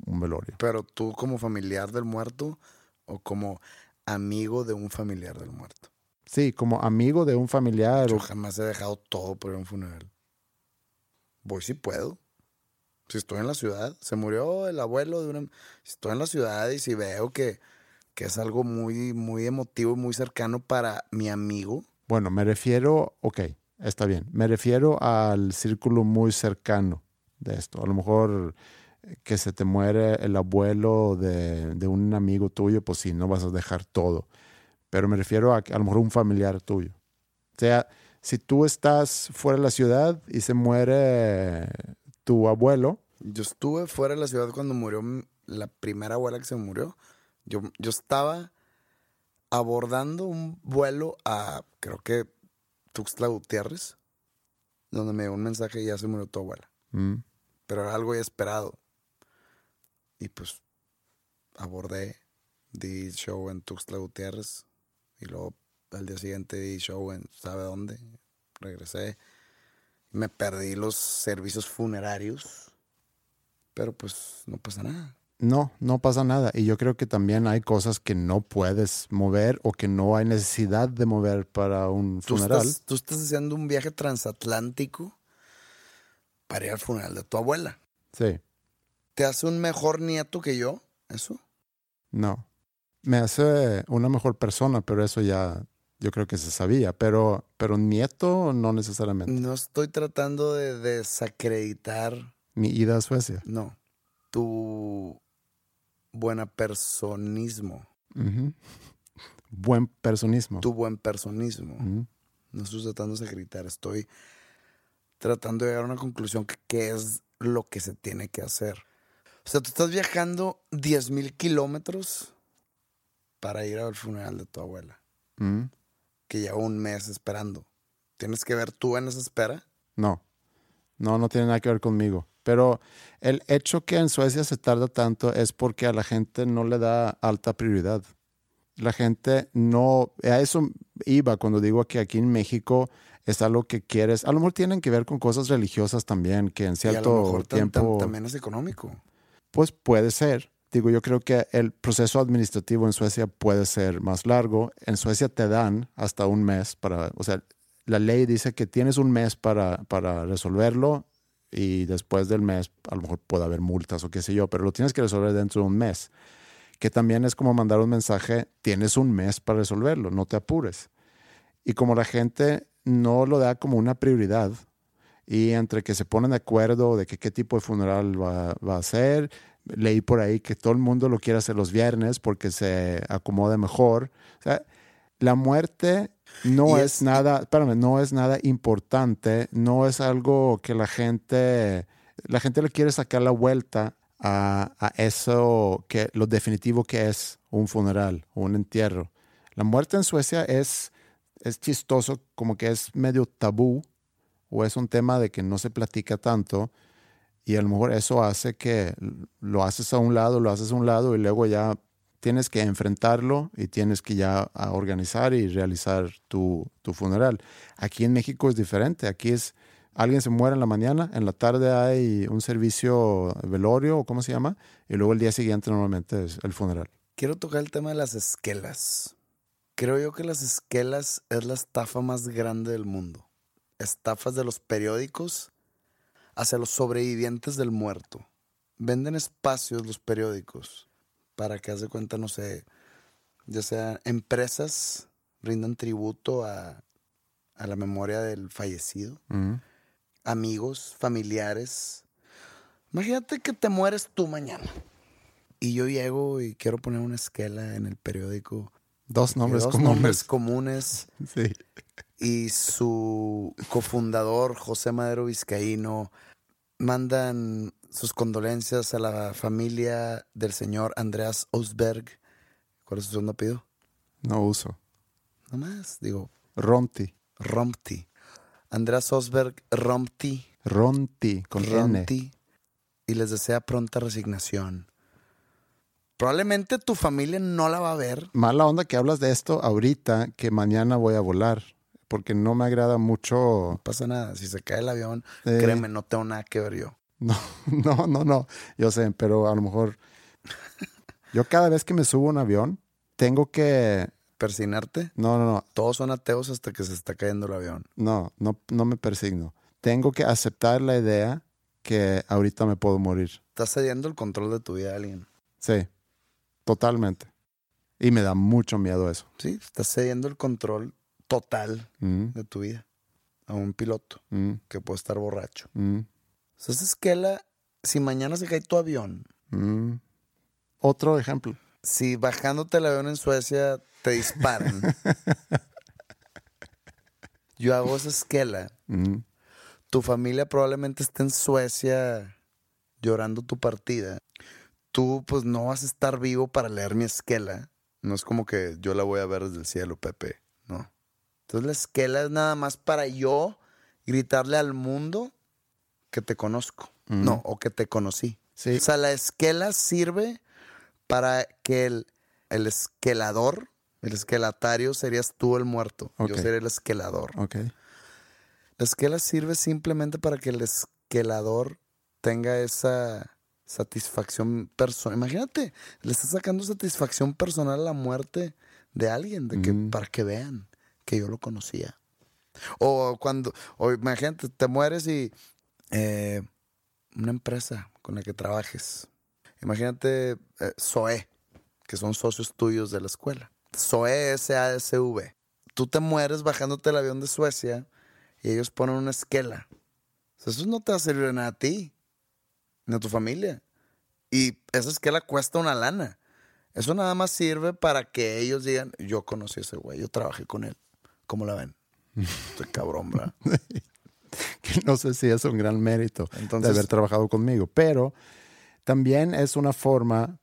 un velorio. Pero tú como familiar del muerto o como amigo de un familiar del muerto. Sí, como amigo de un familiar. Yo jamás he dejado todo por un funeral. Voy si puedo. Si estoy en la ciudad, se murió el abuelo de una... Si estoy en la ciudad y si veo que, que es algo muy, muy emotivo y muy cercano para mi amigo. Bueno, me refiero, ok, está bien. Me refiero al círculo muy cercano de esto. A lo mejor que se te muere el abuelo de, de un amigo tuyo, pues sí, no vas a dejar todo. Pero me refiero a, a lo mejor un familiar tuyo. O sea, si tú estás fuera de la ciudad y se muere tu abuelo. Yo estuve fuera de la ciudad cuando murió la primera abuela que se murió. Yo, yo estaba abordando un vuelo a, creo que, Tuxtla Gutiérrez, donde me dio un mensaje y ya se murió tu abuela. Mm. Pero era algo inesperado. Y pues abordé, di show en Tuxtla Gutiérrez y luego al día siguiente di show en sabe dónde. Regresé me perdí los servicios funerarios, pero pues no pasa nada. No, no pasa nada. Y yo creo que también hay cosas que no puedes mover o que no hay necesidad de mover para un ¿Tú funeral. Estás, tú estás haciendo un viaje transatlántico para ir al funeral de tu abuela. Sí. ¿Te hace un mejor nieto que yo? ¿Eso? No. Me hace una mejor persona, pero eso ya yo creo que se sabía, pero, pero nieto no necesariamente. No estoy tratando de desacreditar. Mi ida a Suecia. No. Tu buena personismo. Uh -huh. Buen personismo. Tu buen personismo. Uh -huh. No estoy tratando de desacreditar, estoy tratando de llegar a una conclusión que, que es lo que se tiene que hacer. O sea, tú estás viajando 10 mil kilómetros para ir al funeral de tu abuela. Uh -huh que lleva un mes esperando. ¿Tienes que ver tú en esa espera? No, no, no tiene nada que ver conmigo. Pero el hecho que en Suecia se tarda tanto es porque a la gente no le da alta prioridad. La gente no, a eso iba cuando digo que aquí en México es algo que quieres. A lo mejor tienen que ver con cosas religiosas también, que en cierto y a lo mejor tiempo. Tam, tam, también es económico. Pues puede ser. Digo, yo creo que el proceso administrativo en Suecia puede ser más largo. En Suecia te dan hasta un mes para, o sea, la ley dice que tienes un mes para, para resolverlo y después del mes a lo mejor puede haber multas o qué sé yo, pero lo tienes que resolver dentro de un mes. Que también es como mandar un mensaje, tienes un mes para resolverlo, no te apures. Y como la gente no lo da como una prioridad, y entre que se ponen de acuerdo de que qué tipo de funeral va, va a ser, leí por ahí que todo el mundo lo quiere hacer los viernes porque se acomoda mejor. O sea, la muerte no es, es, nada, espérame, no es nada importante, no es algo que la gente, la gente le quiere sacar la vuelta a, a eso que lo definitivo que es un funeral o un entierro. La muerte en Suecia es, es chistoso, como que es medio tabú o es un tema de que no se platica tanto y a lo mejor eso hace que lo haces a un lado, lo haces a un lado y luego ya tienes que enfrentarlo y tienes que ya organizar y realizar tu, tu, funeral. Aquí en México es diferente. Aquí es, alguien se muere en la mañana, en la tarde hay un servicio velorio o cómo se llama, y luego el día siguiente normalmente es el funeral. Quiero tocar el tema de las esquelas. Creo yo que las esquelas es la estafa más grande del mundo. Estafas de los periódicos hacia los sobrevivientes del muerto. venden espacios los periódicos para que haz de cuenta, no sé, ya sea empresas rindan tributo a, a la memoria del fallecido, amigos, familiares. Imagínate que te mueres tú mañana. Y yo llego y quiero poner una esquela en el periódico. Dos nombres dos comunes. nombres comunes Sí. y su cofundador, José Madero Vizcaíno, mandan sus condolencias a la familia del señor Andreas Osberg. ¿Cuál es su segundo apellido? No uso. Nomás, digo, Ronti. Rompti. Andreas Osberg Rompti. Ronti, con N. Rompti. Y les desea pronta resignación. Probablemente tu familia no la va a ver. Mala onda que hablas de esto ahorita, que mañana voy a volar, porque no me agrada mucho. No pasa nada. Si se cae el avión, Eh. créeme, no tengo nada que ver yo. No, no, no, no. Yo sé, pero a lo mejor. Yo cada vez que me subo a un avión, tengo que. Persignarte. No, no, no. Todos son ateos hasta que se está cayendo el avión. No, no, no me persigno. Tengo que aceptar la idea que ahorita me puedo morir. Estás cediendo el control de tu vida a alguien. Sí, totalmente. Y me da mucho miedo eso. Sí, estás cediendo el control total Mm, de tu vida a un piloto mm, que puede estar borracho. mm, sea, esa esquela, si mañana se cae tu avión, mm. Otro ejemplo. si bajándote el avión en Suecia te disparan, yo hago esa esquela, Mm, tu familia probablemente esté en Suecia llorando tu partida. Tú pues no vas a estar vivo para leer mi esquela. No es como que yo la voy a ver desde el cielo, Pepe. No. Entonces la esquela es nada más para yo gritarle al mundo que te conozco. No, o que te conocí. Sí. O sea, la esquela sirve para que el, el esquelador, el esquelatario serías tú el muerto. Yo seré el esquelador. Ok. La esquela sirve simplemente para que el esquelador tenga esa satisfacción personal. Imagínate, le estás sacando satisfacción personal a la muerte de alguien, de que, Mm. para que vean que yo lo conocía. O cuando, o imagínate, te mueres y eh, una empresa con la que trabajes. Imagínate eh, SOE, que son socios tuyos de la escuela. SOE S-A-S-V. Tú te mueres bajándote el avión de Suecia y ellos ponen una esquela. O sea, eso no te va a servir de nada a ti, ni a tu familia. Y esa esquela cuesta una lana. Eso nada más sirve para que ellos digan, yo conocí a ese güey, yo trabajé con él. ¿Cómo la ven? Estoy cabrón, ¿verdad? que no sé si es un gran mérito Entonces- de haber trabajado conmigo, pero también es una forma,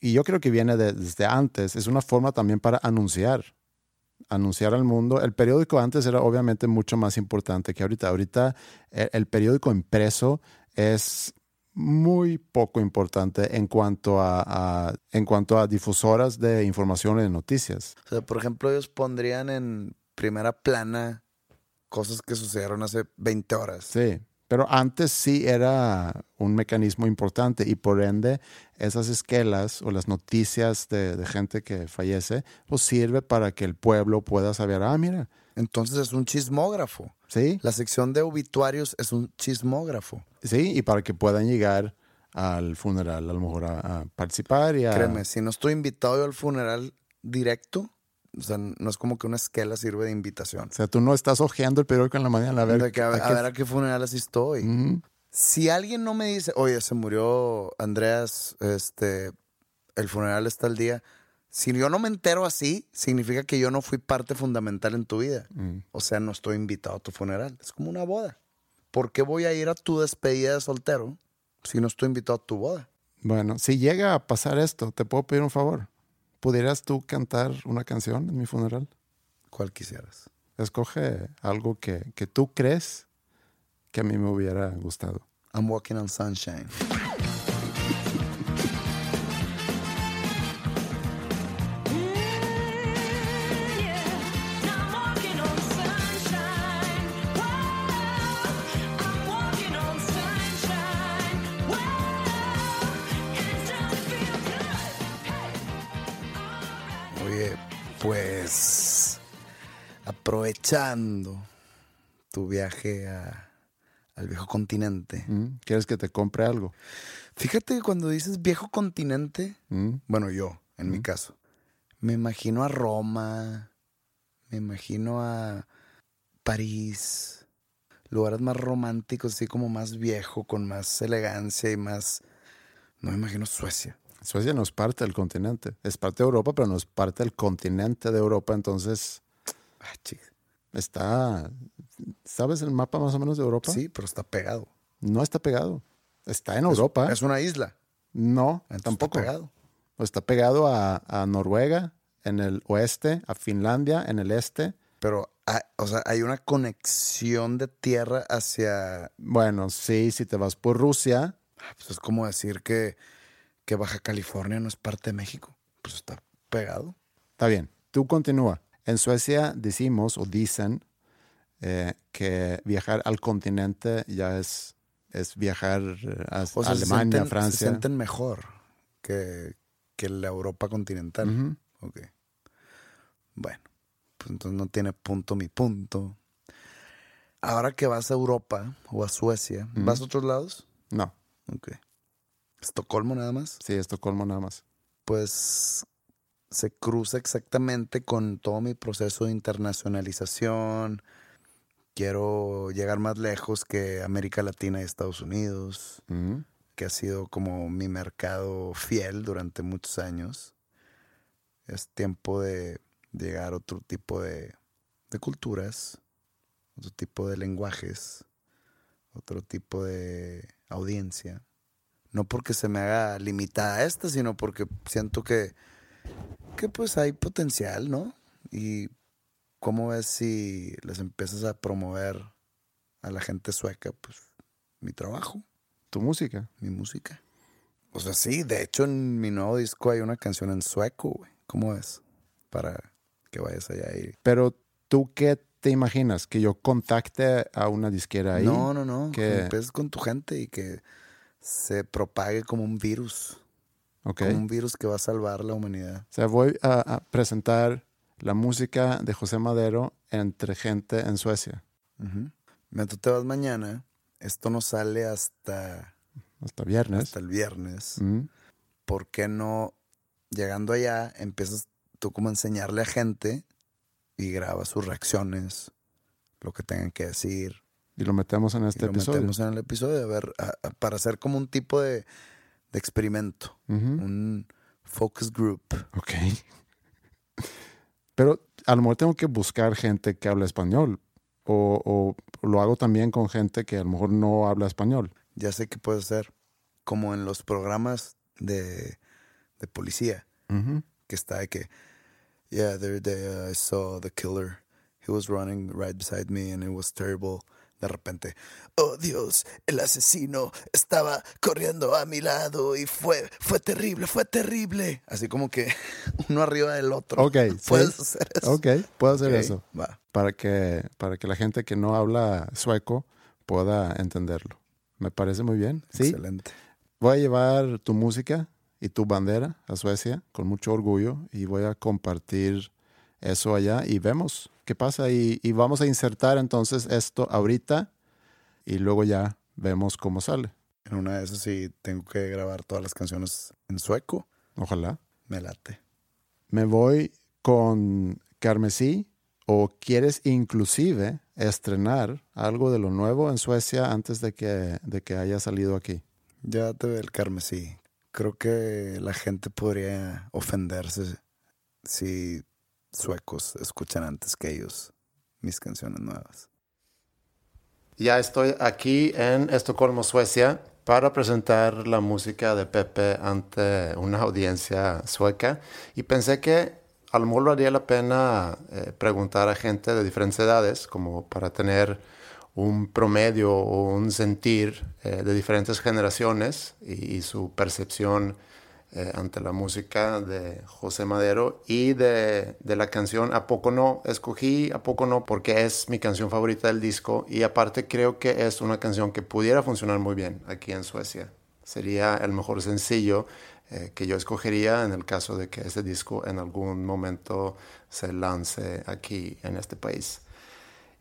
y yo creo que viene de- desde antes, es una forma también para anunciar, anunciar al mundo. El periódico antes era obviamente mucho más importante que ahorita. Ahorita el, el periódico impreso es muy poco importante en cuanto a, a- en cuanto a difusoras de información y de noticias. O sea, por ejemplo, ellos pondrían en primera plana cosas que sucedieron hace 20 horas. Sí, pero antes sí era un mecanismo importante y por ende esas esquelas o las noticias de, de gente que fallece, pues sirve para que el pueblo pueda saber, ah, mira, Entonces es un chismógrafo. sí, La sección de obituarios es un chismógrafo. sí, y para que puedan llegar al funeral a lo mejor a, a participar y a... Créeme, si no estoy invitado yo al funeral directo, o sea, no es como que una esquela sirve de invitación. O sea, tú no estás hojeando el periódico en la mañana a ver... Que a, ver, a ver a qué funeral estoy. Ujú. Si alguien no me dice, oye, se murió Andreas, este, el funeral está el día. Si yo no me entero así, significa que yo no fui parte fundamental en tu vida. Mm. O sea, no estoy invitado a tu funeral. Es como una boda. ¿Por qué voy a ir a tu despedida de soltero si no estoy invitado a tu boda? Bueno, si llega a pasar esto, te puedo pedir un favor. ¿Pudieras tú cantar una canción en mi funeral? ¿Cuál quisieras? Escoge algo que, que tú crees que a mí me hubiera gustado. I'm walking on sunshine. Aprovechando tu viaje a, al viejo continente. Mm, ¿Quieres que te compre algo? Fíjate que cuando dices viejo continente, Mm, bueno, yo, en mi caso, me imagino a Roma, me imagino a París, lugares más románticos, así como más viejo, con más elegancia y más... No me imagino Suecia. Suecia no es parte del continente. Es parte de Europa, pero no es parte del continente de Europa. Entonces, Ah, está. ¿Sabes el mapa más o menos de Europa? Sí, pero está pegado. No está pegado. Está en Europa. Es una isla. no, entonces tampoco. Está pegado. Está pegado a, a Noruega en el oeste, a Finlandia en el este. Pero, hay- o sea, hay una conexión de tierra hacia... Bueno, sí, si te vas por Rusia, ah, Pues es como decir que, que Baja California no es parte de México. Pues está pegado. está bien. Tú continúa. En Suecia decimos o dicen eh, que viajar al continente ya es, es viajar eh, a O sea, se Alemania, sienten- Se Francia. sienten mejor que, que la Europa continental. Ujú. Ok. Bueno, pues entonces no tiene punto mi punto. Ahora que vas a Europa o a Suecia, ¿vas a otros lados? No, Ok. Estocolmo nada más. sí, Estocolmo nada más. Pues se cruza exactamente con todo mi proceso de internacionalización. Quiero llegar más lejos que América Latina y Estados Unidos. Ujú. que ha sido como mi mercado fiel durante muchos años. Es tiempo de llegar a otro tipo de, de culturas, otro tipo de lenguajes, otro tipo de audiencia. No porque se me haga limitada a esta, sino porque siento que, que pues hay potencial, ¿no? Y cómo ves si les empiezas a promover a la gente sueca, pues mi trabajo Tu música. mi música. O sea, sí, de hecho en mi nuevo disco hay una canción en sueco, güey. ¿Cómo es? Para que vayas allá y... Pero tú qué te imaginas? ¿Que yo contacte a una disquera ahí? No, no, no. Que empieces con tu gente y que se propague como un virus. Ok. Como un virus que va a salvar la humanidad. O sea, voy a, a presentar la música de José Madero entre gente en Suecia. Ujú. Mira, tú te vas mañana. Esto no sale hasta, Hasta viernes. hasta el viernes. Mm. ¿Por qué no, llegando allá, empiezas tú como a enseñarle a gente y grabas sus reacciones, lo que tengan que decir? Y lo metemos en y este lo episodio. metemos en el episodio a ver, a- a- para hacer como un tipo de, de experimento, Ujú. un focus group. Ok. Pero a lo mejor tengo que buscar gente que habla español. O, o lo hago también con gente que a lo mejor no habla español. Ya sé que puede ser como en los programas de, de policía, Ujú. que está de que, yeah, the other day I saw the killer. He was running right beside me and it was terrible. De repente, oh Dios, el asesino estaba corriendo a mi lado y fue, fue terrible, fue terrible. Así como que uno arriba del otro. Ok, sí. Puedes hacer eso. Ok, puedo hacer eso. Va. Para que, para que la gente que no habla sueco pueda entenderlo. Me parece muy bien. Sí, Excelente. voy a llevar tu música y tu bandera a Suecia con mucho orgullo y voy a compartir eso allá y vemos qué pasa y, y vamos a insertar entonces esto ahorita y luego ya vemos cómo sale. En una de esas sí tengo que grabar todas las canciones en sueco. Ojalá. Me late. Me voy con Carmesí o quieres inclusive estrenar algo de lo nuevo en Suecia antes de que, de que haya salido aquí. Ya te ve el carmesí. Creo que la gente podría ofenderse si suecos escuchan antes que ellos mis canciones nuevas. Ya estoy aquí en Estocolmo, Suecia, para presentar la música de Pepe ante una audiencia sueca y pensé que a lo mejor la pena eh, preguntar a gente de diferentes edades, como para tener un promedio o un sentir eh, de diferentes generaciones y su percepción eh, ante la música de José Madero y de, de la canción A poco no. Escogí A poco no porque es mi canción favorita del disco y aparte creo que es una canción que pudiera funcionar muy bien aquí en Suecia. Sería el mejor sencillo eh, que yo escogería en el caso de que ese disco en algún momento se lance aquí en este país.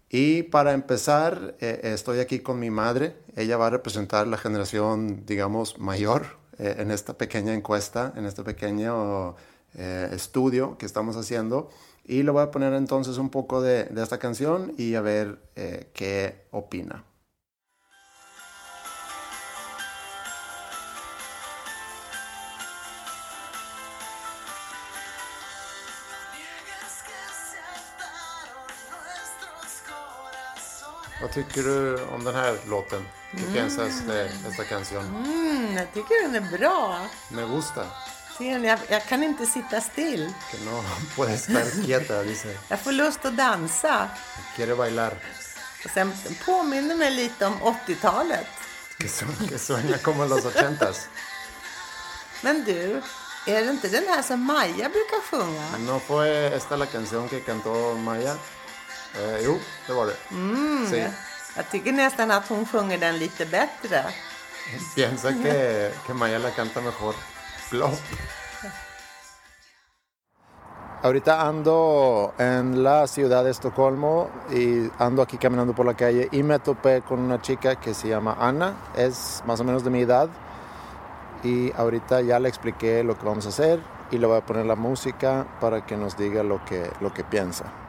Y para empezar, eh, estoy aquí con mi madre. Ella va a representar la generación, digamos, mayor eh, en esta pequeña encuesta, en este pequeño eh, estudio que estamos haciendo. Y le voy a poner entonces un poco de, de esta canción y a ver qué opina. Vad tycker du om den här låten? ¿Qué mm. de esta canción? Mm, jag tycker den är bra. Me gusta. Jag, jag kan inte sitta still. Que no puedes estar quieta, dice. Jag får lust att dansa. Quiere bailar. Och sen påminner mig lite om 80-talet. Que suena como los ochentas. Men du, är det inte den här som Maja brukar sjunga? No fue esta la canción que cantó Maja? Eh, jo, det var det. Mm. Jag tycker nästan att hon sjunger den lite bättre. Piensa que, que Maya la canta mejor. Flop. Ahorita ando en la ciudad de Estocolmo y ando aquí caminando por la calle y me topé con una chica que se llama Ana, es más o menos de mi edad y ahorita ya le expliqué lo que vamos a hacer y le voy a poner la música para que nos diga lo que, lo que piensa.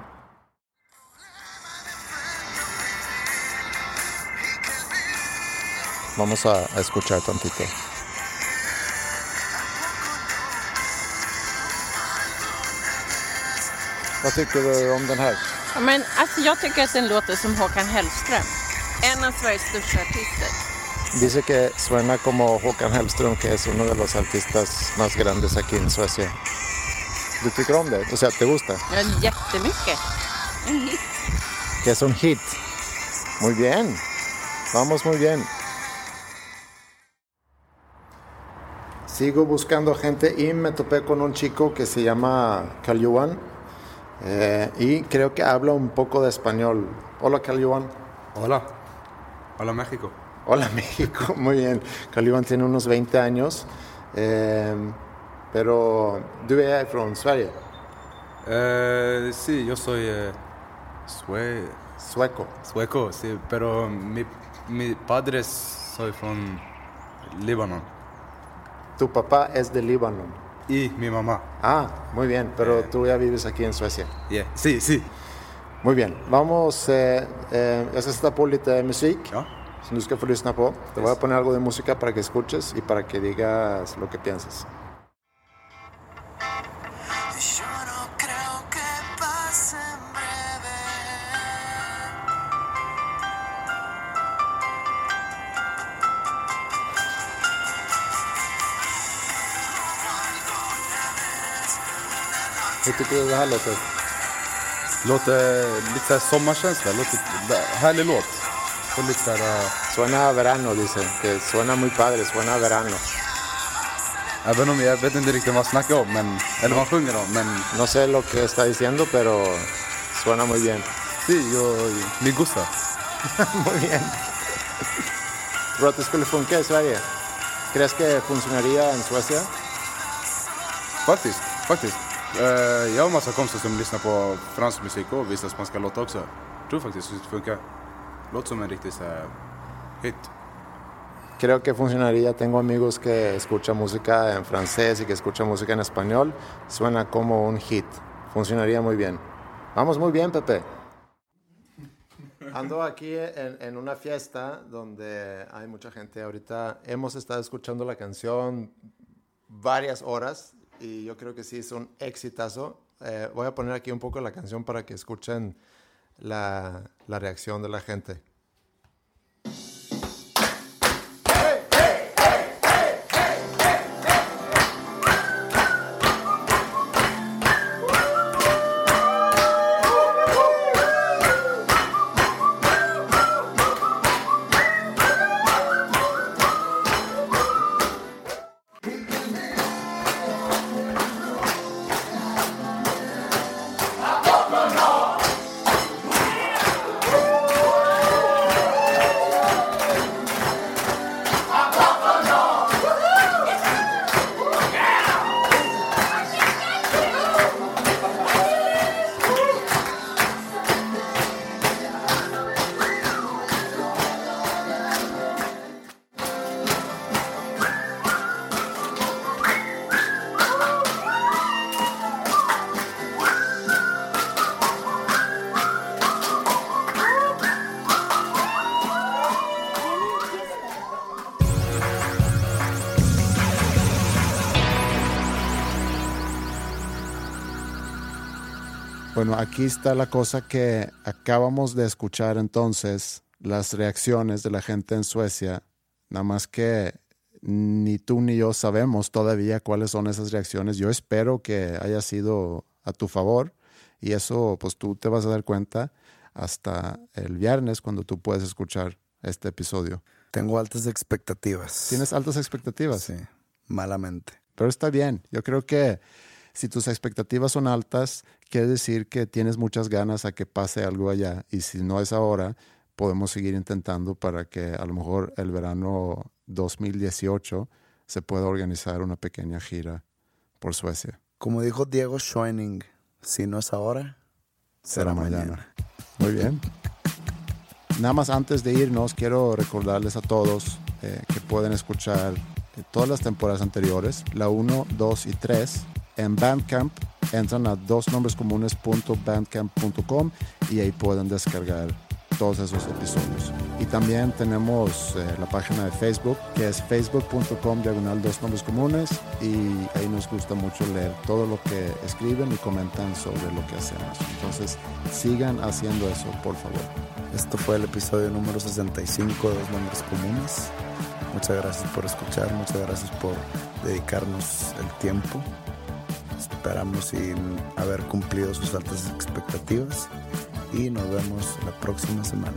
Vamos a, a escuchar tantito. Vad tycker du om den här? Ja, men, alltså, jag tycker att den låter som Håkan Hellström. En av Sveriges största artister. Dice que suena como Håkan Hellström, que es uno de los artistas más grandes aquí en Suecia. ¿Du tycker om det? O sea, ¿te gusta? Ja, jättemycket. En hit. Que es un hit. Muy bien. Vamos muy bien. Sigo buscando gente y me topé con un chico que se llama Calyuan eh, y creo que habla un poco de español. Hola Calyuan. Hola. Hola México. Hola México, muy bien. Calyuan tiene unos 20 años, eh, pero ¿tú eres de Sverige? Eh, sí, yo soy eh, sueco. Sueco, sí, pero mi, mi padre soy de Líbano. Tu papá es de Líbano. Y mi mamá. Ah, muy bien, pero tú ya vives aquí en Suecia. Yeah. Sí, sí. Muy bien, vamos, eh, eh, jag ska sätta på lite musik ja. som du ska få lyssna på. Te voy a poner algo de música para que escuches y para que digas lo que piensas. Hur tycker du det här låter? Låter lite såhär sommarkänsla. Låter, härlig låt. Och lite såhär... Uh... Suena verano dicen. Que suena muy padre. Suena verano. Även om jag vet inte riktigt vad han snackar om. Men, eller vad han sjunger om. Men... No sé lo que está diciendo pero suena muy bien. Sí, yo... Me gusta. muy bien. Tror att det skulle funka i Sverige? ¿Crees que funcionaría en Suecia? Faktiskt, faktiskt. Uh, jag har massa kompisar som lyssnar på fransk musik och vissa spanska låtar också. Jag tror faktiskt att det funkar. Låter som en riktig så hit. Creo que funcionaría. Tengo amigos que escuchan música en francés y que escuchan música en español. Suena como un hit. Funcionaría muy bien. Vamos muy bien, Pepe. Ando aquí en, en, una fiesta donde hay mucha gente. Ahorita hemos estado escuchando la canción varias horas y yo creo que sí es un exitazo. Eh, voy a poner aquí un poco la canción para que escuchen la, la reacción de la gente. Bueno, aquí está la cosa que acabamos de escuchar entonces, las reacciones de la gente en Suecia, nada más que ni tú ni yo sabemos todavía cuáles son esas reacciones. Yo espero que haya sido a tu favor y eso pues tú te vas a dar cuenta hasta el viernes cuando tú puedes escuchar este episodio. Tengo altas expectativas. ¿Tienes altas expectativas? Sí, malamente. Pero está bien. Yo creo que si tus expectativas son altas, quiere decir que tienes muchas ganas a que pase algo allá. Y si no es ahora, podemos seguir intentando para que a lo mejor el verano 2018 se pueda organizar una pequeña gira por Suecia. Como dijo Diego Schoening, si no es ahora, será, mañana. Muy bien. Nada más antes de irnos, quiero recordarles a todos eh, que pueden escuchar eh, todas las temporadas anteriores, la 1, 2 y 3, en Bandcamp. Entran a dosnombrescomunes.bandcamp.com y ahí pueden descargar todos esos episodios. Y también tenemos eh, la página de Facebook, que es facebook.com diagonal dos nombres comunes, y ahí nos gusta mucho leer todo lo que escriben y comentan sobre lo que hacemos. Entonces, sigan haciendo eso, por favor. Esto fue el episodio número 65 de Dos Nombres Comunes. Muchas gracias por escuchar, muchas gracias por dedicarnos el tiempo. Esperamos sin haber cumplido sus altas expectativas y nos vemos la próxima semana.